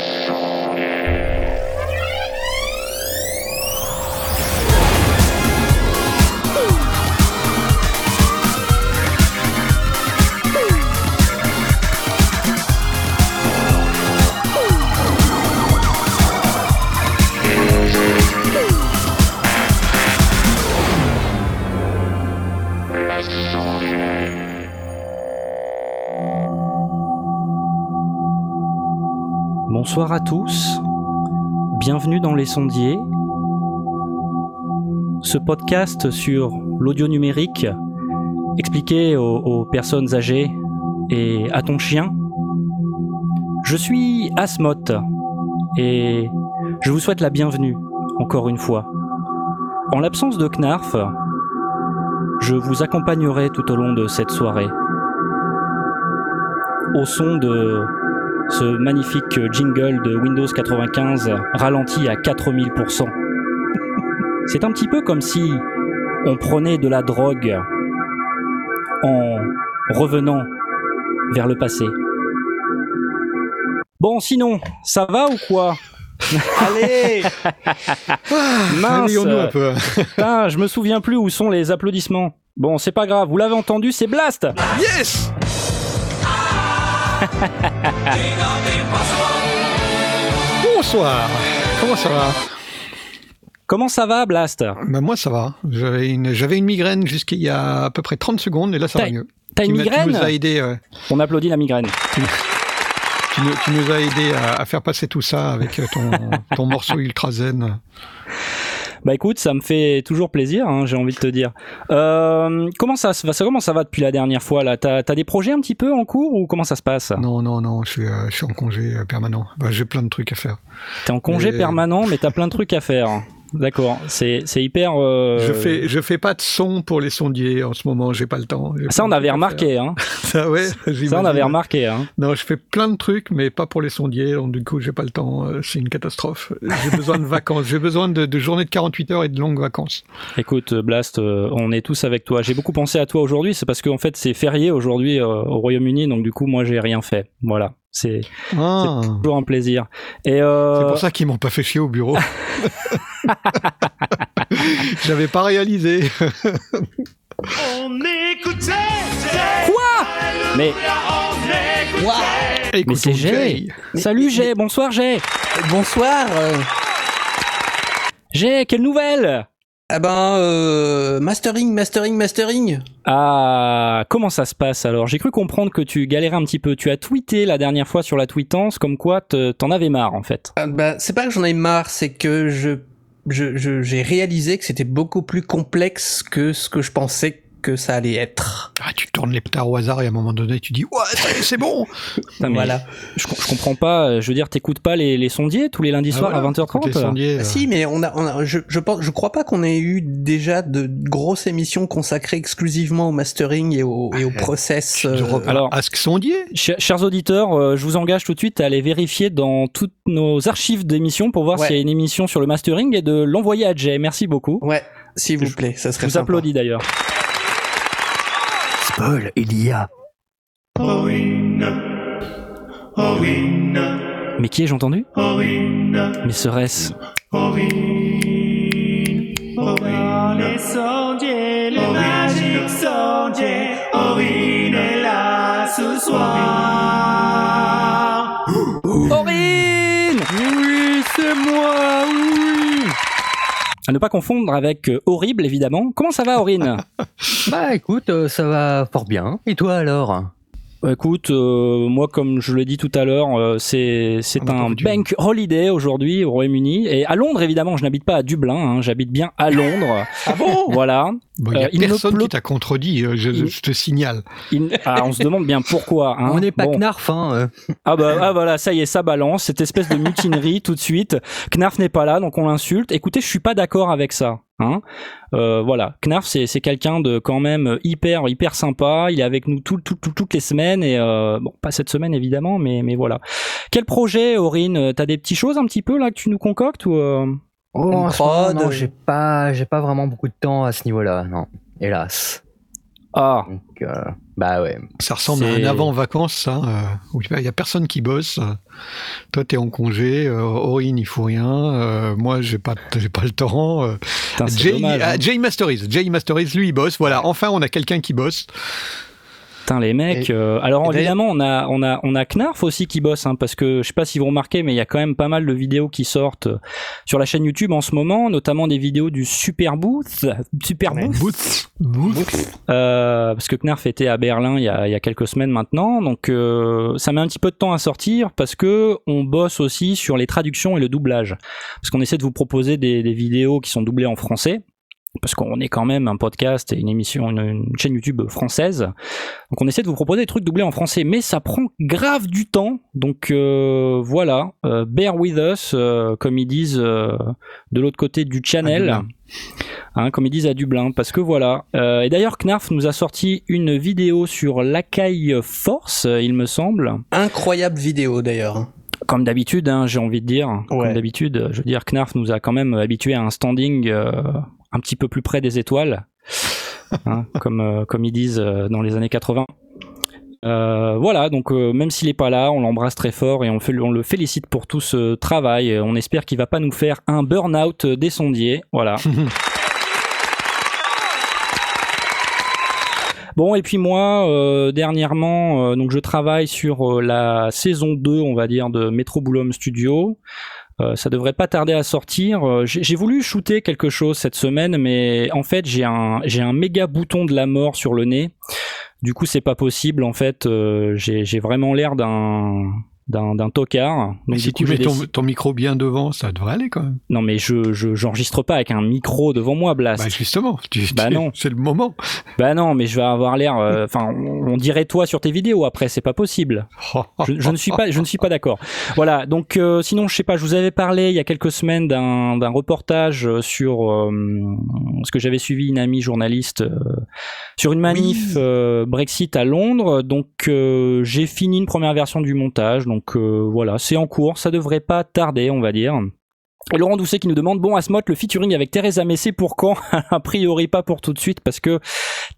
Show. Bonsoir à tous, bienvenue dans Les Sondiers, ce podcast sur l'audio numérique expliqué aux, personnes âgées et à ton chien. Je suis Asmoth et je vous souhaite la bienvenue encore une fois. En l'absence de Knarf, je vous accompagnerai tout au long de cette soirée au son de ce magnifique jingle de Windows 95 ralenti à 4000%. C'est un petit peu comme si on prenait de la drogue en revenant vers le passé. Bon, sinon, ça va ou quoi? Allez Mince un peu. Putain, je me souviens plus où sont les applaudissements. Bon, c'est pas grave, vous l'avez entendu, c'est Blast Yes Bonsoir Comment ça va? Comment ça va, Blast? Ben Moi, ça va. J'avais une, migraine jusqu'il y a à peu près 30 secondes, et là, ça va mieux. T'as une migraine? Tu nous as aidé, euh, On applaudit la migraine. tu nous, tu nous as aidé à, à faire passer tout ça avec ton, ton morceau ultra zen. Bah écoute, ça me fait toujours plaisir, hein, j'ai envie de te dire. Euh, comment ça se va ça, Comment ça va depuis la dernière fois là? T'as des projets un petit peu en cours ou comment ça se passe? Non, non, non, je suis, euh, je suis en congé euh, permanent. Ben, j'ai plein de trucs à faire. T'es en congé permanent, mais t'as plein de trucs à faire. D'accord, c'est c'est hyper. euh, Je fais, je fais pas de son pour les sondiers en ce moment. J'ai pas le temps. Ça on avait remarqué, hein. Ça, ouais. Ça on avait remarqué, hein. Non, je fais plein de trucs, mais pas pour les sondiers. Donc, du coup, j'ai pas le temps. Euh, C'est une catastrophe. J'ai besoin de vacances. J'ai besoin de, de journées de 48 heures et de longues vacances. Écoute, Blast, euh, on est tous avec toi. J'ai beaucoup pensé à toi aujourd'hui, c'est parce qu'en fait c'est férié aujourd'hui euh, au Royaume-Uni, donc du coup moi j'ai rien fait. Voilà, c'est Ah. toujours un plaisir. Et euh, C'est pour ça qu'ils m'ont pas fait chier au bureau. J'avais pas réalisé. On écoutait Quoi? Mais c'est Jay. Jay. salut Jay, bonsoir Jay. Bonsoir euh, Jay, quelle nouvelle? Ah ben, euh, mastering, mastering, mastering Ah, comment ça se passe alors? J'ai cru comprendre que tu galérais un petit peu. Tu as tweeté la dernière fois sur la tweetance comme quoi te- t'en avais marre en fait. Ah ben, C'est pas que j'en ai marre, c'est que je je- je- j'ai réalisé que c'était beaucoup plus complexe que ce que je pensais que ça allait être. Ah, tu tournes les pétards au hasard et à un moment donné, tu dis Ouais, c'est bon voilà. Je, je comprends pas. euh, Je veux dire, t'écoutes pas les, les sondiers tous les lundis Ah, soirs voilà. à Écoute, les 20h30 sondiers, Ah, euh, si, mais on a, on a je, je pense, je crois pas qu'on ait eu déjà de grosses émissions consacrées exclusivement au mastering et au, et au process. tu euh, drops un alors- Ask sondier Chers, chers auditeurs, euh, je vous engage tout de suite à aller vérifier dans toutes nos archives d'émissions pour voir Ouais. s'il y a une émission sur le mastering et de l'envoyer à Jay. Merci beaucoup. Ouais, s'il vous Je- plaît, ça Je serait vous sympa. applaudis d'ailleurs. Il y a. Mais qui ai-je entendu? Mais serait-ce? À ne pas confondre avec euh, Horrible, évidemment. Comment ça va, Aurine? Bah écoute, euh, ça va fort bien. Et toi alors? Écoute, euh, moi, comme je l'ai dit tout à l'heure, euh, c'est c'est On a pas un bank holiday aujourd'hui au Royaume-Uni. Et à Londres, évidemment, je n'habite pas à Dublin, hein, j'habite bien à Londres. Ah bon? Voilà. Bon, Il y Euh, a il ne personne pleut- qui t'a contredit, euh, je, Il- je te signale. Il- Ah, on se demande bien pourquoi. hein. On n'est pas Bon. Knarf, hein. euh. Ah bah ah voilà, ça y est, ça balance, cette espèce de mutinerie tout de suite. Knarf n'est pas là, donc on l'insulte. Écoutez, je suis pas d'accord avec ça. Hein Euh, voilà, Knarf c'est c'est quelqu'un de quand même hyper hyper sympa. Il est avec nous tout, tout- tout- toutes les semaines et euh, bon pas cette semaine évidemment, mais mais voilà. Quel projet, Aurine? T'as des petites choses un petit peu là que tu nous concoctes ou euh Oh, Une en ce moment, prod, non, j'ai pas, j'ai pas vraiment beaucoup de temps à ce niveau-là, non. Hélas. Ah Donc, euh, Bah ouais. Ça ressemble à un avant-vacances, ça. euh, il y a personne qui bosse. Toi, t'es en congé. Euh, Aurine, il faut rien. euh, moi, j'ai pas, j'ai pas le temps. euh, Putain, Jay, dommage. ah, hein. Jay Masteries. Jay Masteries, lui, il bosse. Voilà. Enfin, on a quelqu'un qui bosse. Putain, les mecs. Et- euh, alors évidemment, on a, on a, on a Knarf aussi qui bosse, hein, parce que je sais pas si vous remarquez, mais il y a quand même pas mal de vidéos qui sortent euh, sur la chaîne YouTube en ce moment, notamment des vidéos du Super Booth, Super Ouais. Booth, Booth. euh, parce que Knarf était à Berlin il y a, il y a quelques semaines maintenant, donc euh, ça met un petit peu de temps à sortir parce que on bosse aussi sur les traductions et le doublage, parce qu'on essaie de vous proposer des, des vidéos qui sont doublées en français. Parce qu'on est quand même un podcast et une émission, une, une chaîne YouTube française. Donc on essaie de vous proposer des trucs doublés en français, mais ça prend grave du temps. Donc euh, voilà, euh, bear with us, euh, comme ils disent de l'autre côté du channel, hein, comme ils disent à Dublin, parce que voilà. Et d'ailleurs, Knarf nous a sorti une vidéo sur l'Akai Force, il me semble. Incroyable vidéo d'ailleurs. Comme d'habitude, hein, j'ai envie de dire. Comme d'habitude, je veux dire, Knarf nous a quand même habitué à un standing euh, un petit peu plus près des étoiles, hein, comme, euh, comme ils disent euh, dans les années 80. Euh, voilà, donc euh, même s'il est pas là, on l'embrasse très fort et on, fait- on le félicite pour tout ce travail. On espère qu'il va pas nous faire un burn-out des sondiers. Voilà. Bon et puis moi euh, dernièrement donc je travaille sur la saison 2 on va dire de Metro Boulom Studio. Euh, ça devrait pas tarder à sortir. Euh, J'ai voulu shooter quelque chose cette semaine, mais en fait j'ai un j'ai un méga bouton de la mort sur le nez. Du coup c'est pas possible. En fait euh, j'ai vraiment l'air d'un d'un tocard. Mais si tu mets ton, micro bien devant, ça devrait aller quand même. non mais je je j'enregistre pas avec un micro devant moi Blast. Bah justement, tu- Bah tu- non. c'est le moment. Bah non mais je vais avoir l'air. euh, Enfin on, on dirait toi sur tes vidéos après c'est pas possible. je, je ne suis pas, je ne suis pas d'accord. Voilà. Donc, euh, sinon, je sais pas. Je vous avais parlé il y a quelques semaines d'un d'un reportage euh, sur euh, ce que j'avais suivi une amie journaliste sur une manif Brexit à Londres. Donc, j'ai fini une première version du montage. Donc, euh, voilà, c'est en cours. Ça devrait pas tarder, on va dire. Et Laurent Doucet qui nous demande bon Asmot le featuring avec Theresa May c'est pour quand? A priori pas pour tout de suite parce que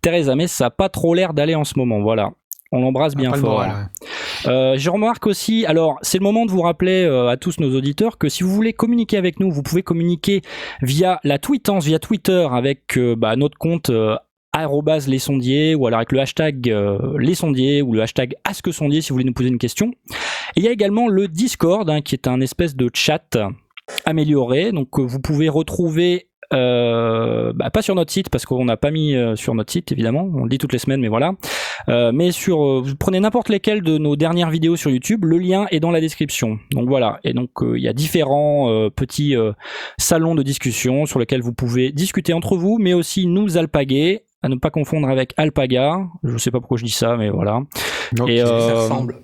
Theresa May ça a pas trop l'air d'aller en ce moment voilà on l'embrasse bien le fort moral, ouais. euh, je remarque aussi, alors c'est le moment de vous rappeler euh, à tous nos auditeurs que si vous voulez communiquer avec nous, vous pouvez communiquer via la tweetance, via Twitter avec euh, bah, notre compte arrobase les sondiers ou alors avec le hashtag euh, les sondiers ou le hashtag ask sondier si vous voulez nous poser une question. Et il y a également le Discord hein, qui est un espèce de chat amélioré, donc euh, vous pouvez retrouver euh, bah, pas sur notre site parce qu'on n'a pas mis sur notre site évidemment, on le dit toutes les semaines mais voilà. Mais sur, vous prenez n'importe lesquelles de nos dernières vidéos sur YouTube, le lien est dans la description. Donc voilà, et donc il y a différents petits salons de discussion sur lesquels vous pouvez discuter entre vous, mais aussi nous alpaguer, à ne pas confondre avec alpaga. Je sais pas pourquoi je dis ça, mais voilà. Donc, Et, Ça euh, ressemble.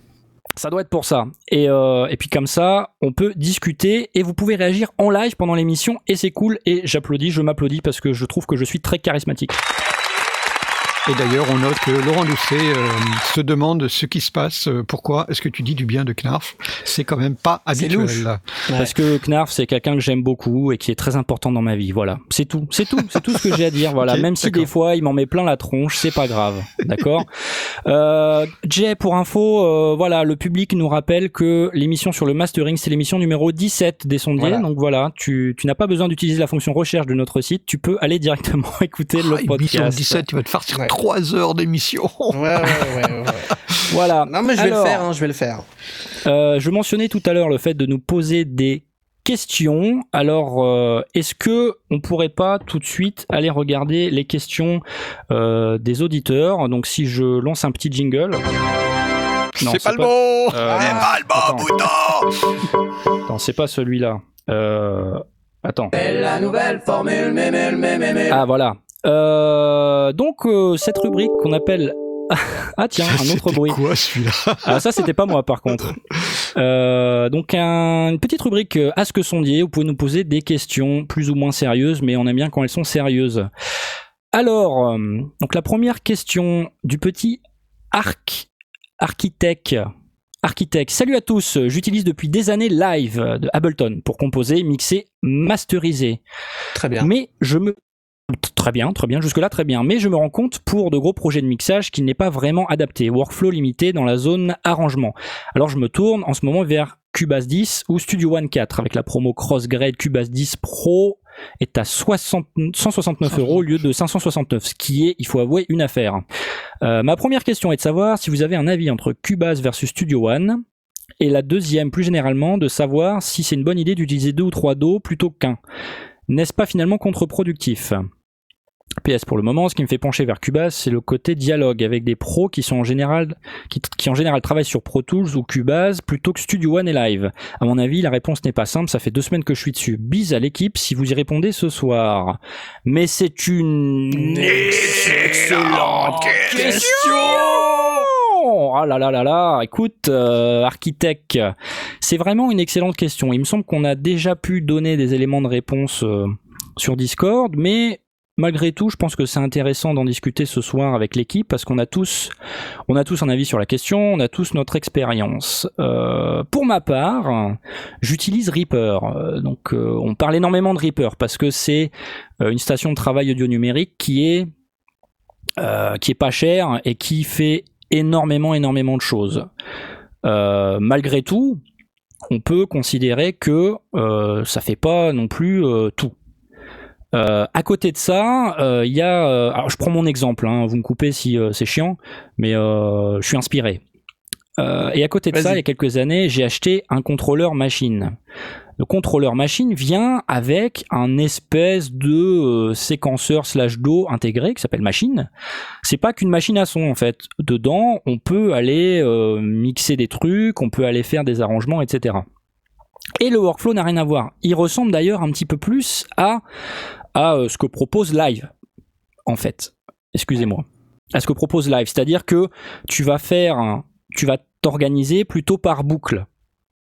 ça doit être pour ça. Et, euh, et puis comme ça, on peut discuter et vous pouvez réagir en live pendant l'émission et c'est cool. Et j'applaudis, je m'applaudis parce que je trouve que je suis très charismatique. Et d'ailleurs, on note que Laurent Doucet euh, se demande ce qui se passe. euh, pourquoi est-ce que tu dis du bien de Knarf? C'est quand même pas habituel. louche. là. Ouais. Parce que Knarf, c'est quelqu'un que j'aime beaucoup et qui est très important dans ma vie. Voilà, c'est tout, c'est tout, c'est tout ce que j'ai à dire. Voilà, même si des fois il m'en met plein la tronche, c'est pas grave, d'accord? euh, Jay, pour info, euh, voilà, le public nous rappelle que l'émission sur le mastering, c'est l'émission numéro 17 des sondiers. Voilà. Donc voilà, tu, tu n'as pas besoin d'utiliser la fonction recherche de notre site, tu peux aller directement écouter le Ah, podcast. 17, tu vas te farcir Ouais. 3 heures d'émission. Ouais, ouais, ouais, ouais, ouais. Voilà. Non, mais je vais Alors, le faire, hein, je vais le faire. Euh, je mentionnais tout à l'heure le fait de nous poser des questions. Alors, euh, est-ce que on pourrait pas tout de suite aller regarder les questions euh, des auditeurs? Donc, si je lance un petit jingle. Non, c'est pas le pas- bon C'est pas le bon bouton Attends, c'est pas celui-là. Euh, attends. La nouvelle formule, mémé, mémé. Ah voilà. Euh, donc euh, cette rubrique qu'on appelle ah tiens un autre bruit. quoi celui-là Ah ça c'était pas moi par contre. Euh, donc un- une petite rubrique euh, Ask Sondier, vous pouvez nous poser des questions plus ou moins sérieuses, mais on aime bien quand elles sont sérieuses. Alors, euh, donc la première question du petit Arc Architect. Architect, salut à tous, j'utilise depuis des années Live de Ableton pour composer, mixer, masteriser. Très bien. Mais je me Très bien, très bien, jusque-là très bien. Mais je me rends compte pour de gros projets de mixage qu'il n'est pas vraiment adapté. Workflow limité dans la zone arrangement. Alors je me tourne en ce moment vers Cubase 10 ou Studio One 4 avec la promo Crossgrade Cubase 10 Pro est à 60, 169 euros au lieu de 569, ce qui est, il faut avouer, une affaire. Euh, ma première question est de savoir si vous avez un avis entre Cubase versus Studio One. Et la deuxième, plus généralement, de savoir si c'est une bonne idée d'utiliser deux ou trois dos plutôt qu'un. N'est-ce pas finalement contre-productif? PS pour le moment, ce qui me fait pencher vers Cubase, c'est le côté dialogue avec des pros qui sont en général, qui, qui, en général travaillent sur Pro Tools ou Cubase plutôt que Studio One et Live. À mon avis, la réponse n'est pas simple. Ça fait deux semaines que je suis dessus. Bise à l'équipe si vous y répondez ce soir. Mais c'est une excellente question. Ah là là là là, écoute, euh, architecte, c'est vraiment une excellente question. Il me semble qu'on a déjà pu donner des éléments de réponse euh, sur Discord, mais malgré tout, je pense que c'est intéressant d'en discuter ce soir avec l'équipe parce qu'on a tous, on a tous un avis sur la question, on a tous notre expérience. Euh, pour ma part, j'utilise Reaper. Euh, donc, euh, on parle énormément de Reaper parce que c'est une station de travail audio numérique qui est qui est pas chère et qui fait énormément, énormément de choses. malgré tout, on peut considérer que ça fait pas non plus tout. Euh, à côté de ça, il euh, y a. Euh, alors, je prends mon exemple. Hein, vous me coupez si c'est chiant, mais je suis inspiré. et à côté de ça, il y a quelques années, j'ai acheté un contrôleur machine. Le contrôleur machine vient avec un espèce de séquenceur slash do intégré qui s'appelle machine. C'est pas qu'une machine à son en fait. Dedans, on peut aller mixer des trucs, on peut aller faire des arrangements, etc. Et le workflow n'a rien à voir. Il ressemble d'ailleurs un petit peu plus à à euh, ce que propose Live, en fait. Excusez-moi. À ce que propose Live. C'est-à-dire que tu vas faire, tu vas t'organiser plutôt par boucle.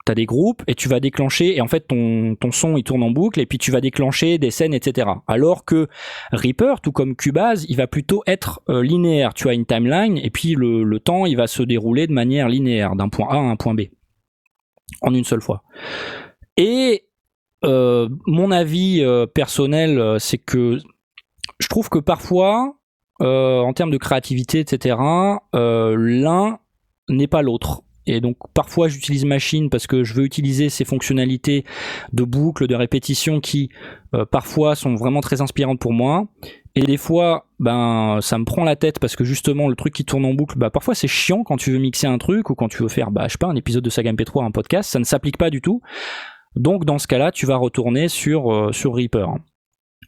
Tu as des groupes et tu vas déclencher, et en fait ton, ton son il tourne en boucle, et puis tu vas déclencher des scènes, etc. Alors que Reaper, tout comme Cubase, il va plutôt être euh, linéaire. Tu as une timeline, et puis le, le temps il va se dérouler de manière linéaire, d'un point A à un point B. En une seule fois. Et euh, mon avis euh, personnel, euh, c'est que je trouve que parfois, en termes de créativité, etc., l'un n'est pas l'autre. Et donc parfois j'utilise Machine parce que je veux utiliser ces fonctionnalités de boucle, de répétition qui parfois sont vraiment très inspirantes pour moi. Et des fois, ben ça me prend la tête parce que justement le truc qui tourne en boucle, bah parfois c'est chiant quand tu veux mixer un truc ou quand tu veux faire, bah je sais pas, un épisode de Saga MP3, un podcast, ça ne s'applique pas du tout. Donc dans ce cas-là, tu vas retourner sur, euh, sur Reaper.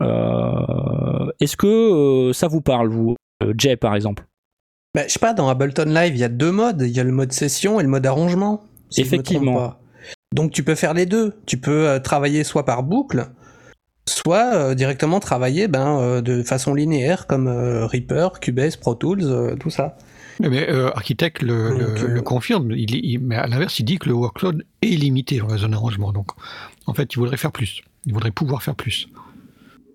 Euh, est-ce que euh, ça vous parle, vous, Jay par exemple? Bah, Je sais pas, dans Ableton Live, il y a deux modes. Il y a le mode session et le mode arrangement. Effectivement. Donc tu peux faire les deux. Tu peux travailler soit par boucle, soit directement travailler ben, de façon linéaire comme Reaper, Cubase, Pro Tools, tout ça. Mais euh, Architect le, le, euh, confirme, il, mais à l'inverse, il dit que le workload est limité dans la zone arrangement. Donc, en fait, il voudrait faire plus. Il voudrait pouvoir faire plus.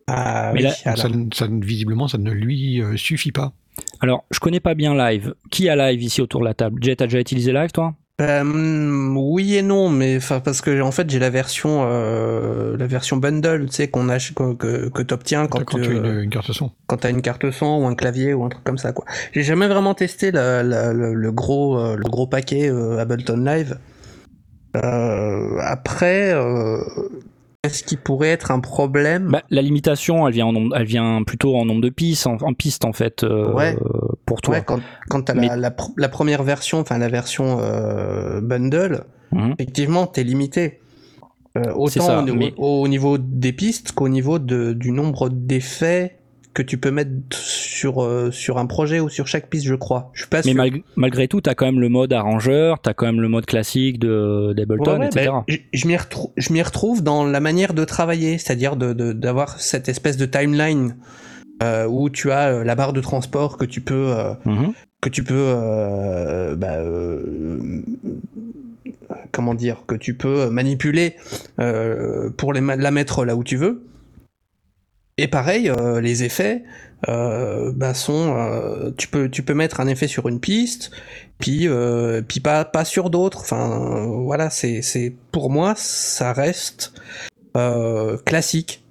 Ah, mais ça, ça, visiblement, ça ne lui euh, suffit pas. Alors, je connais pas bien Live. Qui a Live ici autour de la table? Jet, t'as déjà utilisé Live, toi? Euh, oui et non, mais parce que en fait j'ai la version euh, la version bundle, tu sais qu'on a que, que t'obtiens quand, quand tu as une, une, carte son. Quand t'as une carte son ou un clavier ou un truc comme ça quoi. J'ai jamais vraiment testé la, la, le, gros euh, le gros paquet euh, Ableton Live. Euh, après, est-ce qui pourrait être un problème bah, La limitation, elle vient, en elle vient plutôt en nombre de pistes, en, pistes en fait, euh, ouais. pour toi. Ouais, quand, quand tu as la, la, première version, enfin la version euh, bundle, mmh. effectivement, tu es limité. Euh, autant au, au, niveau des pistes qu'au niveau de, du nombre d'effets que tu peux mettre sur, euh, sur un projet ou sur chaque piste, je crois. Je suis pas Mais malgré tout, tu as quand même le mode arrangeur, tu as quand même le mode classique de d'Ableton, etc. Ben, je m'y retrouve, retrouve dans la manière de travailler, c'est-à-dire d'avoir de, cette espèce de timeline euh, où tu as euh, la barre de transport que tu peux, mhm. que tu peux bah, comment dire, que tu peux manipuler pour les, la mettre là où tu veux. Et pareil, euh, les effets euh, bah, sont, euh, tu peux tu peux mettre un effet sur une piste, puis puis pas pas sur d'autres. Enfin voilà, c'est c'est pour moi ça reste classique.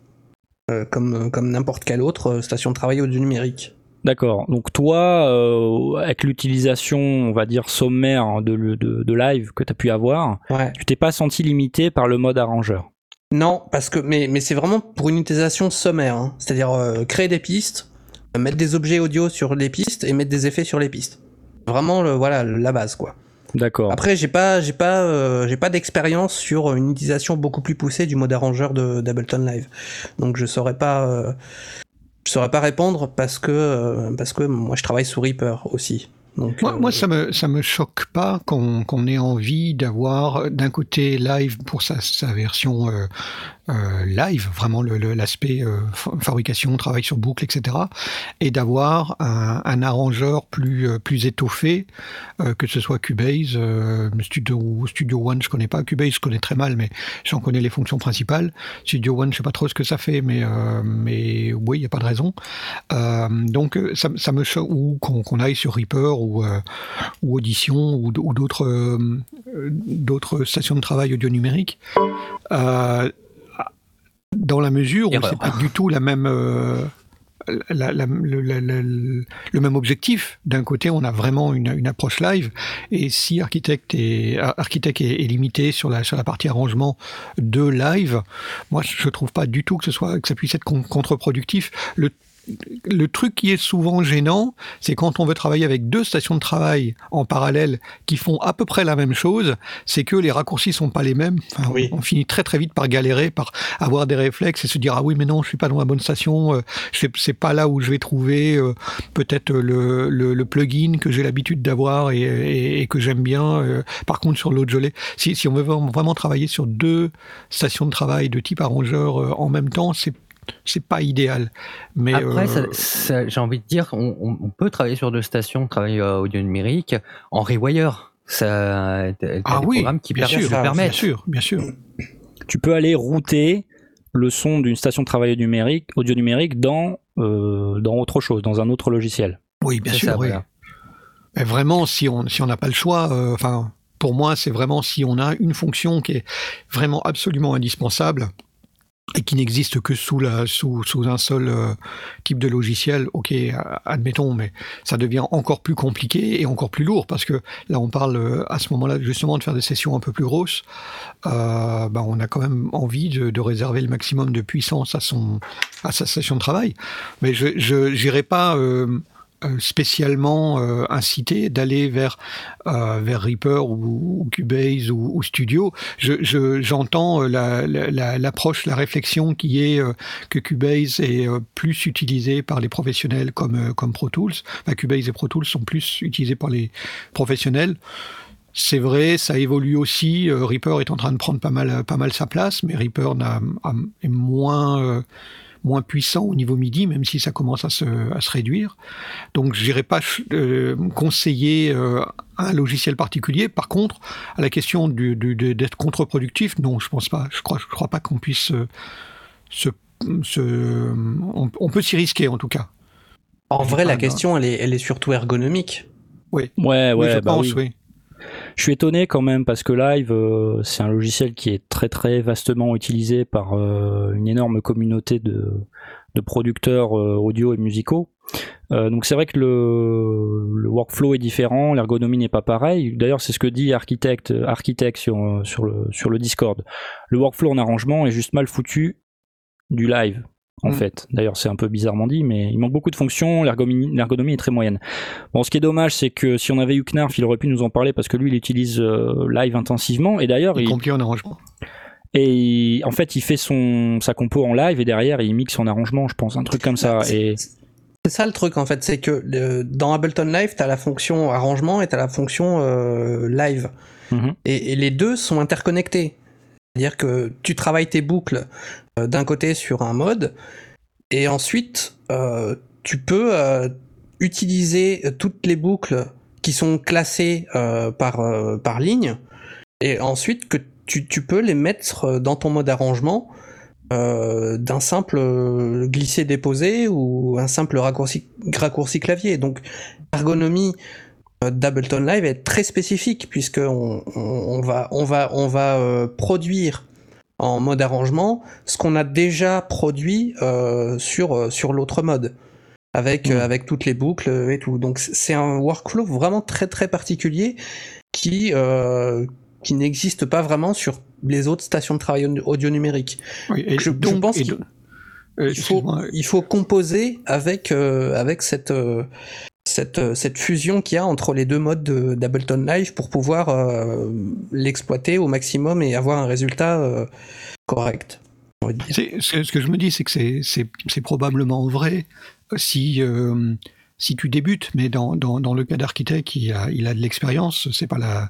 comme, comme n'importe quelle autre station de travail audio numérique. D'accord. Donc toi, avec l'utilisation, on va dire sommaire de, de, live que tu as pu avoir, tu t'es pas senti limité par le mode arrangeur Non, parce que mais, mais c'est vraiment pour une utilisation sommaire, hein. c'est-à-dire créer des pistes, mettre des objets audio sur les pistes et mettre des effets sur les pistes. Vraiment, le, voilà, la base, quoi. D'accord. Après, j'ai pas, j'ai pas, euh, j'ai pas d'expérience sur une utilisation beaucoup plus poussée du mode arrangeur de d'Ableton Live. Donc, je saurais pas, euh, je saurais pas répondre parce que, euh, parce que moi, je travaille sous Reaper aussi. Donc, moi, moi, ça me ça me choque pas qu'on ait envie d'avoir d'un côté live pour sa, sa version euh, live, vraiment l'aspect euh, fabrication, travail sur boucle, etc. Et d'avoir un, arrangeur plus, euh, plus étoffé, que ce soit Cubase, Studio, Studio One, je connais pas. Cubase, je connais très mal, mais j'en connais les fonctions principales. Studio One, je sais pas trop ce que ça fait, mais, mais oui, il n'y a pas de raison. donc, ça, me ou qu'on aille sur Reaper ou, ou Audition ou, d'autres d'autres stations de travail audio numérique dans la mesure où c'est pas du tout la même. Euh, le, même objectif. D'un côté, on a vraiment une, approche live, et si architecte est, architecte est, limité sur la, sur la partie arrangement de live, moi je trouve pas du tout que ce soit que ça puisse être contre-productif. Le le truc qui est souvent gênant, c'est quand on veut travailler avec deux stations de travail en parallèle qui font à peu près la même chose, c'est que les raccourcis sont pas les mêmes. On finit très très vite par galérer, par avoir des réflexes et se dire ah oui mais non je suis pas dans la bonne station, euh, c'est pas là où je vais trouver euh, peut-être le, le, plugin que j'ai l'habitude d'avoir et, que j'aime bien. Euh, par contre sur l'autre l'ai. Si, si on veut vraiment travailler sur deux stations de travail de type arrangeur en même temps, c'est c'est pas idéal. Mais après, euh, j'ai envie de dire, on, peut travailler sur deux stations, travailler euh, audio numérique en rewire. Ça, ah oui, qui bien sûr, bien sûr, bien sûr. Tu peux aller router le son d'une station de travail numérique, audio numérique dans euh, dans autre chose, dans un autre logiciel. Oui, bien sûr. Mais vraiment, si on si on n'a pas le choix, enfin, pour moi, c'est vraiment si on a une fonction qui est vraiment absolument indispensable et qui n'existe que sous, la, sous, sous un seul euh, type de logiciel, ok, admettons, mais ça devient encore plus compliqué et encore plus lourd parce que là, on parle euh, à ce moment-là justement de faire des sessions un peu plus grosses. Euh, ben, on a quand même envie de, de, réserver le maximum de puissance à son à sa session de travail. Mais je n'irai pas euh, spécialement euh, incité d'aller vers euh, vers Reaper ou, Cubase ou, Studio. j'entends l'approche, la, réflexion qui est que Cubase est plus utilisé par les professionnels comme comme Pro Tools. Cubase et Pro Tools sont plus utilisés par les professionnels. C'est vrai, ça évolue aussi. Reaper est en train de prendre pas mal, pas mal sa place, mais Reaper est moins, moins puissant au niveau MIDI, même si ça commence à se, à se réduire. Donc, je n'irai pas euh, conseiller euh, un logiciel particulier. Par contre, à la question d'être contre-productif, non, je pense pas. Je crois, je crois pas qu'on puisse euh, se, se, on, peut s'y risquer en tout cas. En vrai, la question, elle est, elle est surtout ergonomique. Oui. Ouais, ouais, je bah pense, oui. Je suis étonné quand même parce que Live, euh, c'est un logiciel qui est très très vastement utilisé par euh, une énorme communauté de, de producteurs euh, audio et musicaux. donc c'est vrai que le, le, workflow est différent, l'ergonomie n'est pas pareil. D'ailleurs, c'est ce que dit Architect, Architect sur, sur, le, sur le Discord. Le workflow en arrangement est juste mal foutu du live en mm. fait. D'ailleurs, c'est un peu bizarrement dit, mais il manque beaucoup de fonctions, l'ergonomie est très moyenne. Bon, ce qui est dommage, c'est que si on avait eu Knarf, il aurait pu nous en parler parce que lui, il utilise euh, live intensivement, et d'ailleurs... Il, il en arrangement et en fait, il fait son sa compo en live et derrière il mixe en arrangement, je pense, un truc comme ça. Et c'est ça le truc en fait, c'est que dans Ableton Live, t'as la fonction arrangement et t'as la fonction euh, live, mm-hmm. et, les deux sont interconnectés. C'est-à-dire que tu travailles tes boucles euh, d'un côté sur un mode, et ensuite euh, tu peux euh, utiliser toutes les boucles qui sont classées par, par ligne, et ensuite que tu, peux les mettre dans ton mode arrangement d'un simple glisser-déposer ou un simple raccourci, raccourci clavier. Donc ergonomie d'Ableton Live est très spécifique puisque on, va, on va, on va produire en mode arrangement ce qu'on a déjà produit sur sur l'autre mode avec mmh. avec toutes les boucles et tout. Donc c'est un workflow vraiment très très particulier qui qui n'existe pas vraiment sur les autres stations de travail audio numérique. et je, pense qu'il il, faut, composer avec avec cette cette, cette fusion qu'il y a entre les deux modes d'Ableton Live pour pouvoir euh, l'exploiter au maximum et avoir un résultat euh, correct. Ce que je me dis, c'est que c'est probablement vrai si, euh, tu débutes, mais dans, le cas d'architecte, il a, de l'expérience, c'est pas la,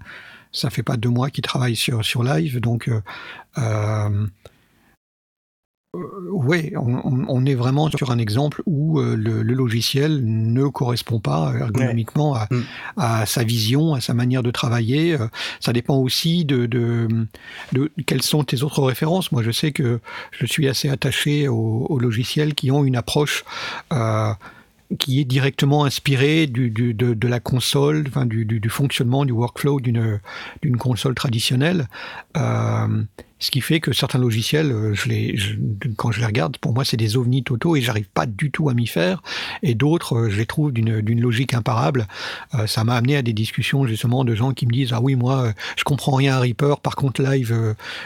ça fait pas deux mois qu'il travaille sur, sur Live, donc euh, oui, on, est vraiment sur un exemple où euh, le, logiciel ne correspond pas ergonomiquement mm. à, sa vision, à sa manière de travailler. Euh, ça dépend aussi de, de, quelles sont tes autres références. Moi, je sais que je suis assez attaché aux, logiciels qui ont une approche qui est directement inspirée du, de, la console, enfin, du, fonctionnement, du workflow d'une console traditionnelle. Ce qui fait que certains logiciels, euh, je les, quand je les regarde, pour moi, c'est des ovnis totaux et j'arrive pas du tout à m'y faire. Et d'autres, euh, je les trouve d'une logique imparable. Euh, ça m'a amené à des discussions justement de gens qui me disent ah oui moi je comprends rien à Reaper, par contre Live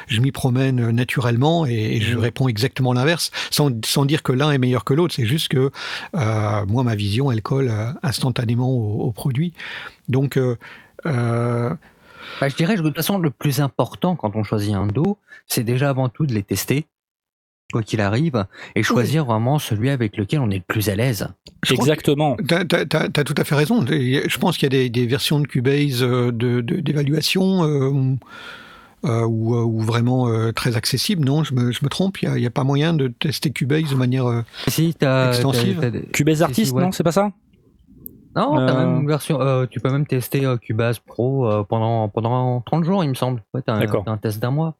je m'y promène naturellement et, je mmh. réponds exactement l'inverse, sans, sans, dire que l'un est meilleur que l'autre. C'est juste que moi ma vision elle colle instantanément au, au produit. Donc bah, je dirais que de toute façon, le plus important quand on choisit un dos, c'est déjà avant tout de les tester, quoi qu'il arrive, et choisir vraiment celui avec lequel on est le plus à l'aise. Exactement. Tu as, tout à fait raison. Je pense qu'il y a des, versions de Cubase euh, d'évaluation. Euh, euh, ou, vraiment très accessibles. Non, je me, je me trompe, il n'y a, pas moyen de tester Cubase de manière si, extensive. Cubase Artist, non, c'est pas ça? Non, même euh. version, euh, tu peux même tester euh, Cubase Pro pendant, pendant 30 jours, il me semble. Ouais, t'as un, test d'un mois.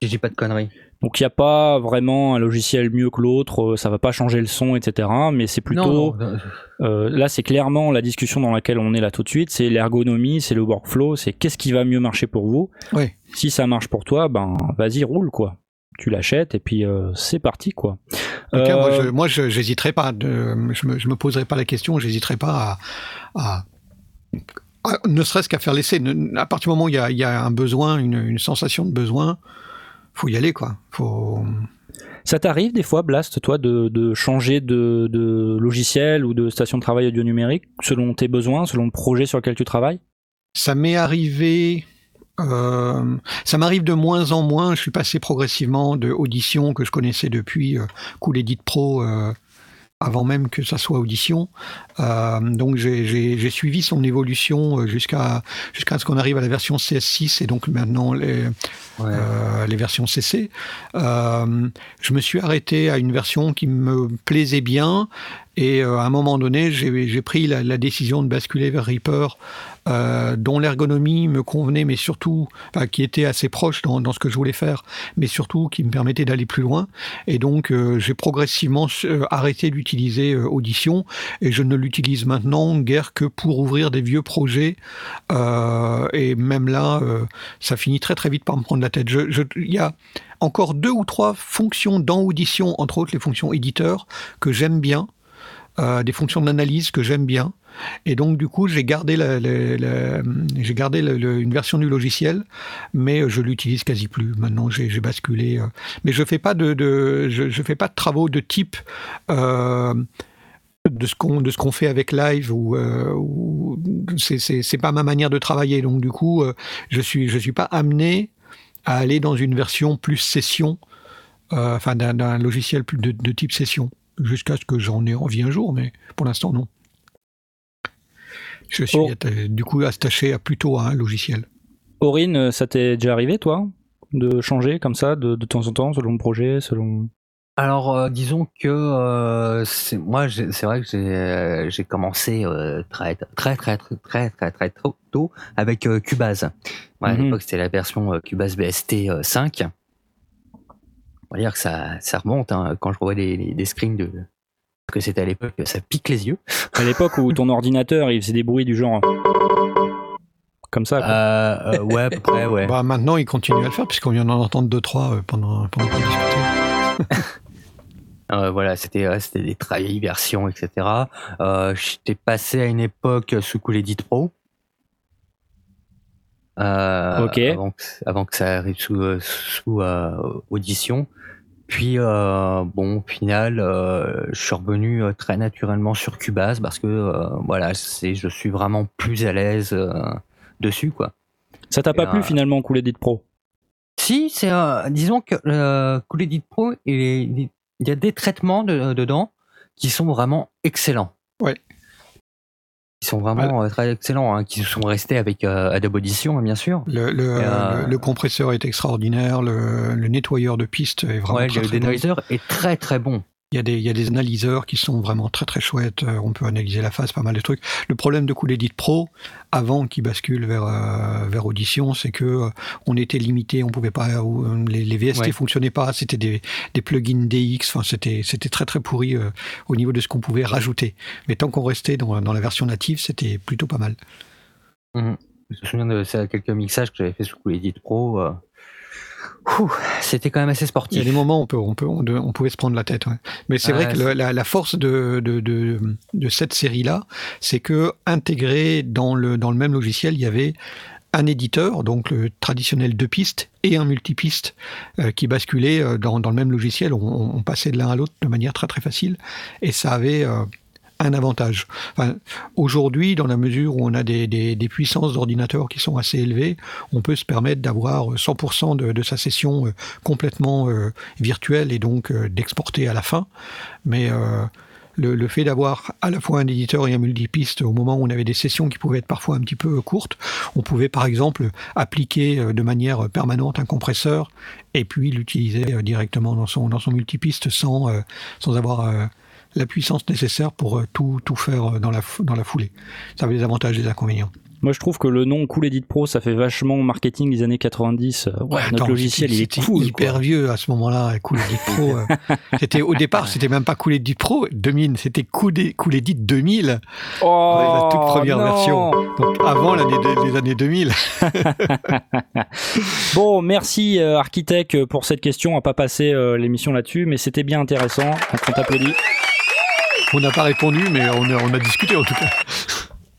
Je dis pas de conneries. Donc il n'y a pas vraiment un logiciel mieux que l'autre, ça va pas changer le son, etc. Mais c'est plutôt... là, c'est clairement la discussion dans laquelle on est là tout de suite, c'est l'ergonomie, c'est le workflow, c'est qu'est-ce qui va mieux marcher pour vous. Si ça marche pour toi, ben vas-y, roule quoi tu l'achètes et puis euh, c'est parti quoi. moi, je, j'hésiterai pas, de, je, me, je me poserai pas la question, j'hésiterai pas à, ne serait-ce qu'à faire l'essai. À partir du moment où il y a, il y a un besoin, une, une, sensation de besoin, faut y aller quoi. Faut. Ça t'arrive des fois, Blast, toi, de, de changer de, de, logiciel ou de station de travail audio numérique selon tes besoins, selon le projet sur lequel tu travailles? Ça m'est arrivé euh, ça m'arrive de moins en moins. Je suis passé progressivement de Audition que je connaissais depuis euh, Cool Edit Pro euh, avant même que ça soit Audition. Euh, donc j'ai suivi son évolution jusqu'à jusqu'à ce qu'on arrive à la version CS6 et donc maintenant les, les versions CC. je me suis arrêté à une version qui me plaisait bien et à un moment donné j'ai pris la, la, décision de basculer vers Reaper euh, dont l'ergonomie me convenait, mais surtout, qui était assez proche dans, ce que je voulais faire, mais surtout qui me permettait d'aller plus loin. Et donc, euh, j'ai progressivement euh, arrêté d'utiliser Audition, et je ne l'utilise maintenant guère que pour ouvrir des vieux projets. et même là, ça finit très très vite par me prendre la tête. Il y a encore deux ou trois fonctions dans Audition, entre autres les fonctions éditeurs, que j'aime bien. des fonctions d'analyse que j'aime bien. Et donc, du coup, j'ai gardé, j'ai gardé une version du logiciel, mais je l'utilise quasi plus. Maintenant, j'ai basculé. Euh. mais je fais pas de, je, fais pas de travaux de type euh, de ce qu'on de ce qu'on fait avec Live ou, euh, c'est pas ma manière de travailler. Donc, du coup, je suis je suis pas amené à aller dans une version plus session, enfin d'un logiciel plus de, de type session, jusqu'à ce que j'en ai envie un jour. Mais pour l'instant, non. Je suis oh. du coup attaché à plutôt à un logiciel. Aurine, euh, ça t'est déjà arrivé, toi, de changer comme ça de, temps en temps, selon le projet, selon. Alors, euh, disons que euh, moi, c'est vrai que j'ai commencé très, très, très, très, très, très, très tôt avec Cubase. À mhm. l'époque, c'était la version Cubase BST 5. On va dire que ça, ça remonte hein, quand je revois des screens de, que c'était à l'époque, ça pique les yeux. À l'époque où ton ordinateur il faisait des bruits du genre. comme ça. Euh, ouais, à peu près, ouais. Bah, maintenant, il continue à le faire, puisqu'on vient d'en entendre deux, trois pendant, pendant qu'on discutait. voilà, c'était c'était des versions, etc. J'étais passé à une époque sous Cool Edit Pro. ok. Avant que, ça arrive sous, sous audition. Puis bon, au final, je suis revenu très naturellement sur Cubase parce que voilà, c'est je suis vraiment plus à l'aise dessus quoi. Ça t'a pas plu finalement Cool Edit Pro? Si, c'est disons que euh, Cool Edit Pro, il, y a des traitements dedans qui sont vraiment excellents. Ouais. Ils sont vraiment euh, très excellents, hein, qui sont restés avec euh, Adobe Audition, hein, bien sûr. Euh, le, compresseur est extraordinaire, le, nettoyeur de piste est vraiment ouais, très, le denoiser est très très bon. Il y, a des, il y a des analyseurs qui sont vraiment très très chouettes. Euh, on peut analyser la phase, pas mal de trucs. Le problème de Cool Edit Pro, avant qu'il bascule vers, euh, vers Audition, c'est que euh, on était limité, on pouvait pas, les, les VST ne fonctionnaient pas, c'était des, des plugins DX, enfin c'était c'était très très pourri au niveau de ce qu'on pouvait rajouter. Mais tant qu'on restait dans, dans la version native, c'était plutôt pas mal. Mmh. Je me souviens de ça, quelques mixages que j'avais fait sous Cool Edit Pro c'était quand même assez sportif. Il y a des moments où on, peut, on, peut, on, pouvait se prendre la tête. Mais c'est vrai que la, force de, de, de, cette série-là, c'est que intégré dans le, dans le même logiciel, il y avait un éditeur, donc le traditionnel deux pistes, et un multipiste euh, qui basculait euh, dans, dans, le même logiciel. On, on passait de l'un à l'autre de manière très très facile. Et ça avait euh, un avantage. Aujourd'hui, dans la mesure où on a des, puissances d'ordinateur qui sont assez élevées, on peut se permettre d'avoir 100% de, sa session euh, complètement euh, virtuelle et donc euh, d'exporter à la fin. Mais le, fait d'avoir à la fois un éditeur et un multipiste au moment où on avait des sessions qui pouvaient être parfois un petit peu courtes, on pouvait par exemple appliquer de manière permanente un compresseur et puis l'utiliser directement dans son, dans son multipiste sans, sans avoir la puissance nécessaire pour euh, tout, tout faire euh, dans la, dans la foulée. Ça avait des avantages et des inconvénients. Moi, je trouve que le nom Cool Edit Pro, ça fait vachement marketing des années 90. Euh, ouais, notre logiciel, il est cool. hyper vieux à ce moment-là, Cool Edit Pro. c'était au départ, c'était même pas Cool Edit Pro 2000, c'était Cool, cool Edit 2000. Oh, la toute première version. Donc avant l'année les années 2000. bon, merci architecte pour cette question. On va pas passer l'émission là-dessus, mais c'était bien intéressant. Donc on t'applaudit. On n'a pas répondu, mais on a, discuté en tout cas.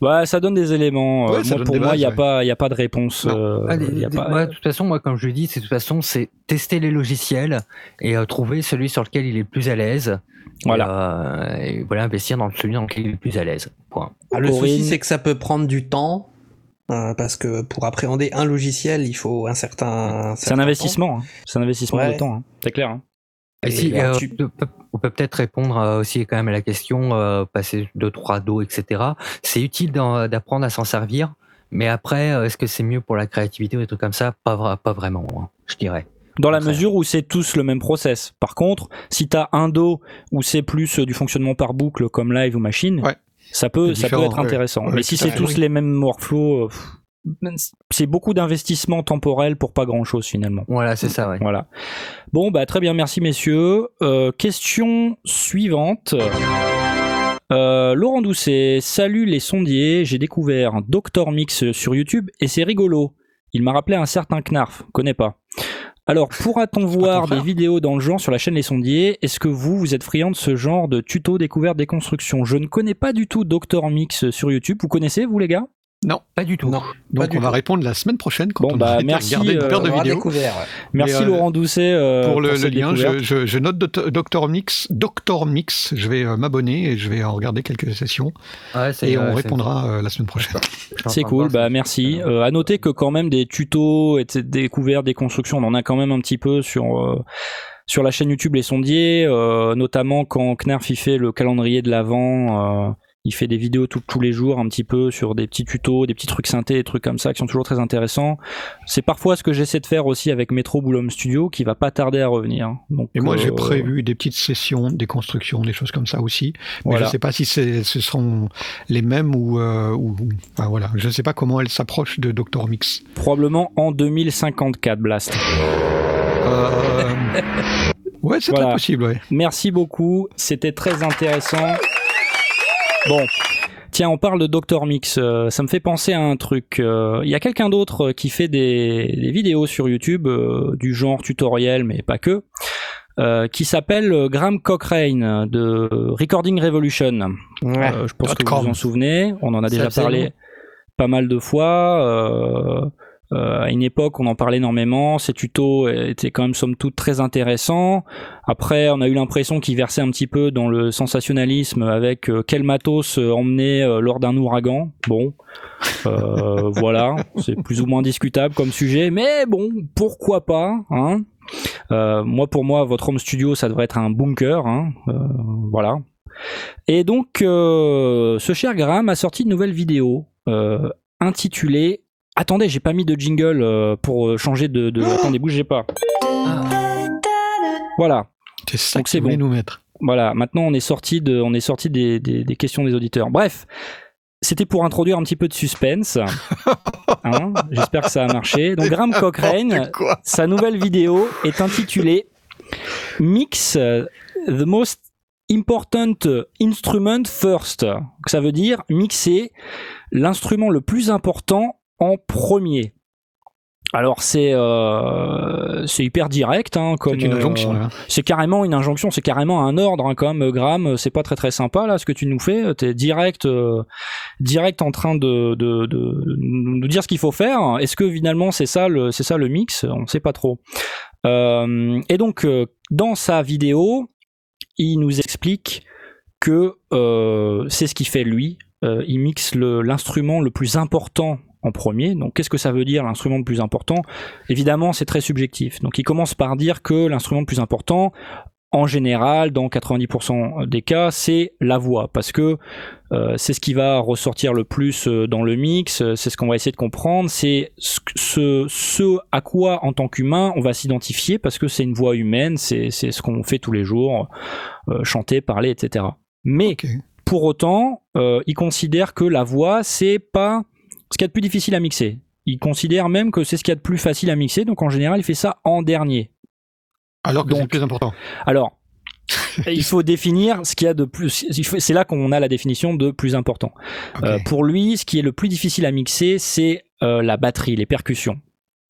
Ouais, ça donne des éléments. Euh, pour moi, il n'y a, pas, a pas de réponse. Euh, ah, de toute façon, moi, comme je lui dis, c'est de toute façon, c'est tester les logiciels et euh, trouver celui sur lequel il est le plus à l'aise. Voilà. Et, voilà, investir dans celui dans lequel il est le plus à l'aise. Ah, le souci, c'est que ça peut prendre du temps. parce que pour appréhender un logiciel, il faut un certain. c'est un investissement. Hein. C'est un investissement de temps. Hein. C'est clair. Hein. Euh, on peut peut-être répondre euh, aussi quand même à la question, euh, passer de 3 dos, etc. C'est utile d'apprendre à s'en servir, mais après, est-ce que c'est mieux pour la créativité ou des trucs comme ça? Pas, pas vraiment, hein, je dirais. Dans la mesure où c'est tous le même process. Par contre, si tu as un dos où c'est plus du fonctionnement par boucle comme live ou machine, ça peut, ça peut être intéressant. mais si c'est tous les mêmes workflows, c'est beaucoup d'investissement temporel pour pas grand chose finalement. Voilà, c'est ça. Voilà. Bon, bah très bien, merci messieurs. Euh, question suivante. Euh, Laurent Doucet, salut les sondiers, j'ai découvert Doctor Mix sur YouTube et c'est rigolo. Il m'a rappelé un certain Knarf, connais pas. Alors, pourra-t-on voir des vidéos dans le genre sur la chaîne Les Sondiers? Est-ce que vous, vous êtes friand de ce genre de tuto découverte des constructions? Je ne connais pas du tout Doctor Mix sur YouTube. Vous connaissez, vous les gars? Non, pas du tout. Donc on va répondre la semaine prochaine quand on bah, merci, regarder une euh, paire de vidéos. Merci euh, Laurent Doucet euh, pour le, lien. Je, note Doctor Mix, Doctor Mix. Je vais m'abonner et je vais en regarder quelques sessions et on répondra la semaine prochaine. C'est cool, bah merci. à noter que quand même des tutos, et des découvertes, des constructions, on en a quand même un petit peu sur sur la chaîne YouTube Les Sondiers, notamment quand Knarf y fait le calendrier de l'avant il fait des vidéos tous les jours un petit peu sur des petits tutos, des petits trucs synthés, des trucs comme ça qui sont toujours très intéressants. C'est parfois ce que j'essaie de faire aussi avec Metro Boulom Studio qui va pas tarder à revenir. Donc, et moi j'ai euh, prévu des petites sessions, des constructions, des choses comme ça aussi. Mais je sais pas si ce seront les mêmes ou, euh, ou enfin, voilà, je sais pas comment elles s'approchent de Doctor Mix. Probablement en 2054 Blast. Euh... Ouais, c'est très possible. Ouais. Merci beaucoup, c'était très intéressant. Bon. Tiens, on parle de Dr Mix. Euh, ça me fait penser à un truc. Euh, il y a quelqu'un d'autre qui fait des, vidéos sur YouTube du genre tutoriel, mais pas que, qui s'appelle Graham Cochrane de Recording Revolution. je pense que vous vous en souvenez. On en a déjà parlé pas mal de fois. Euh, à une époque, on en parlait énormément. Ces tutos étaient quand même somme toute très intéressants. Après, on a eu l'impression qu'ils versaient un petit peu dans le sensationnalisme avec euh, quel matos euh, emmener lors d'un ouragan. Bon, voilà, c'est plus ou moins discutable comme sujet, mais bon, pourquoi pas hein Moi, pour moi, votre home studio, ça devrait être un bunker. Hein voilà. Et donc, ce cher Graham a sorti une nouvelle vidéo intitulée Attendez, j'ai pas mis de jingle euh, pour euh, changer de. de... Attendez, bougez pas. Voilà. C'est ça que c'est bon. nous mettre. Voilà. Maintenant, on est sorti de, on est sorti des, des, questions des auditeurs. Bref, c'était pour introduire un petit peu de suspense. Hein, j'espère que ça a marché. Donc Graham Cochrane, sa nouvelle vidéo est intitulée Mix the most important instrument first. Ça veut dire mixer l'instrument le plus important en premier. Alors c'est euh, c'est hyper direct hein, comme une injonction. Euh, c'est carrément une injonction, c'est carrément un ordre hein, comme Graham. C'est pas très très sympa là ce que tu nous fais. T'es direct euh, direct en train de, de, de, nous dire ce qu'il faut faire. Est-ce que finalement c'est ça le c'est ça le mix? On sait pas trop. et donc dans sa vidéo, il nous explique que c'est ce qu'il fait lui. il mixe l'instrument le plus important en premier. Donc qu'est-ce que ça veut dire l'instrument le plus important? Évidemment, c'est très subjectif. Donc il commence par dire que l'instrument le plus important, en général, dans 90% des cas, c'est la voix, parce que euh, c'est ce qui va ressortir le plus euh, dans le mix, c'est ce qu'on va essayer de comprendre, c'est ce, ce, à quoi en tant qu'humain on va s'identifier, parce que c'est une voix humaine, c'est ce qu'on fait tous les jours, euh, chanter, parler, etc. Mais pour autant, il considère que la voix, c'est pas ce qu'il y a de plus difficile à mixer. Il considère même que c'est ce qu'il y a de plus facile à mixer, donc en général, il fait ça en dernier. Alors que c'est le plus important. Alors, il faut définir ce qu'il y a de plus. C'est là qu'on a la définition de plus important. Euh, pour lui, ce qui est le plus difficile à mixer, c'est euh, la batterie, les percussions.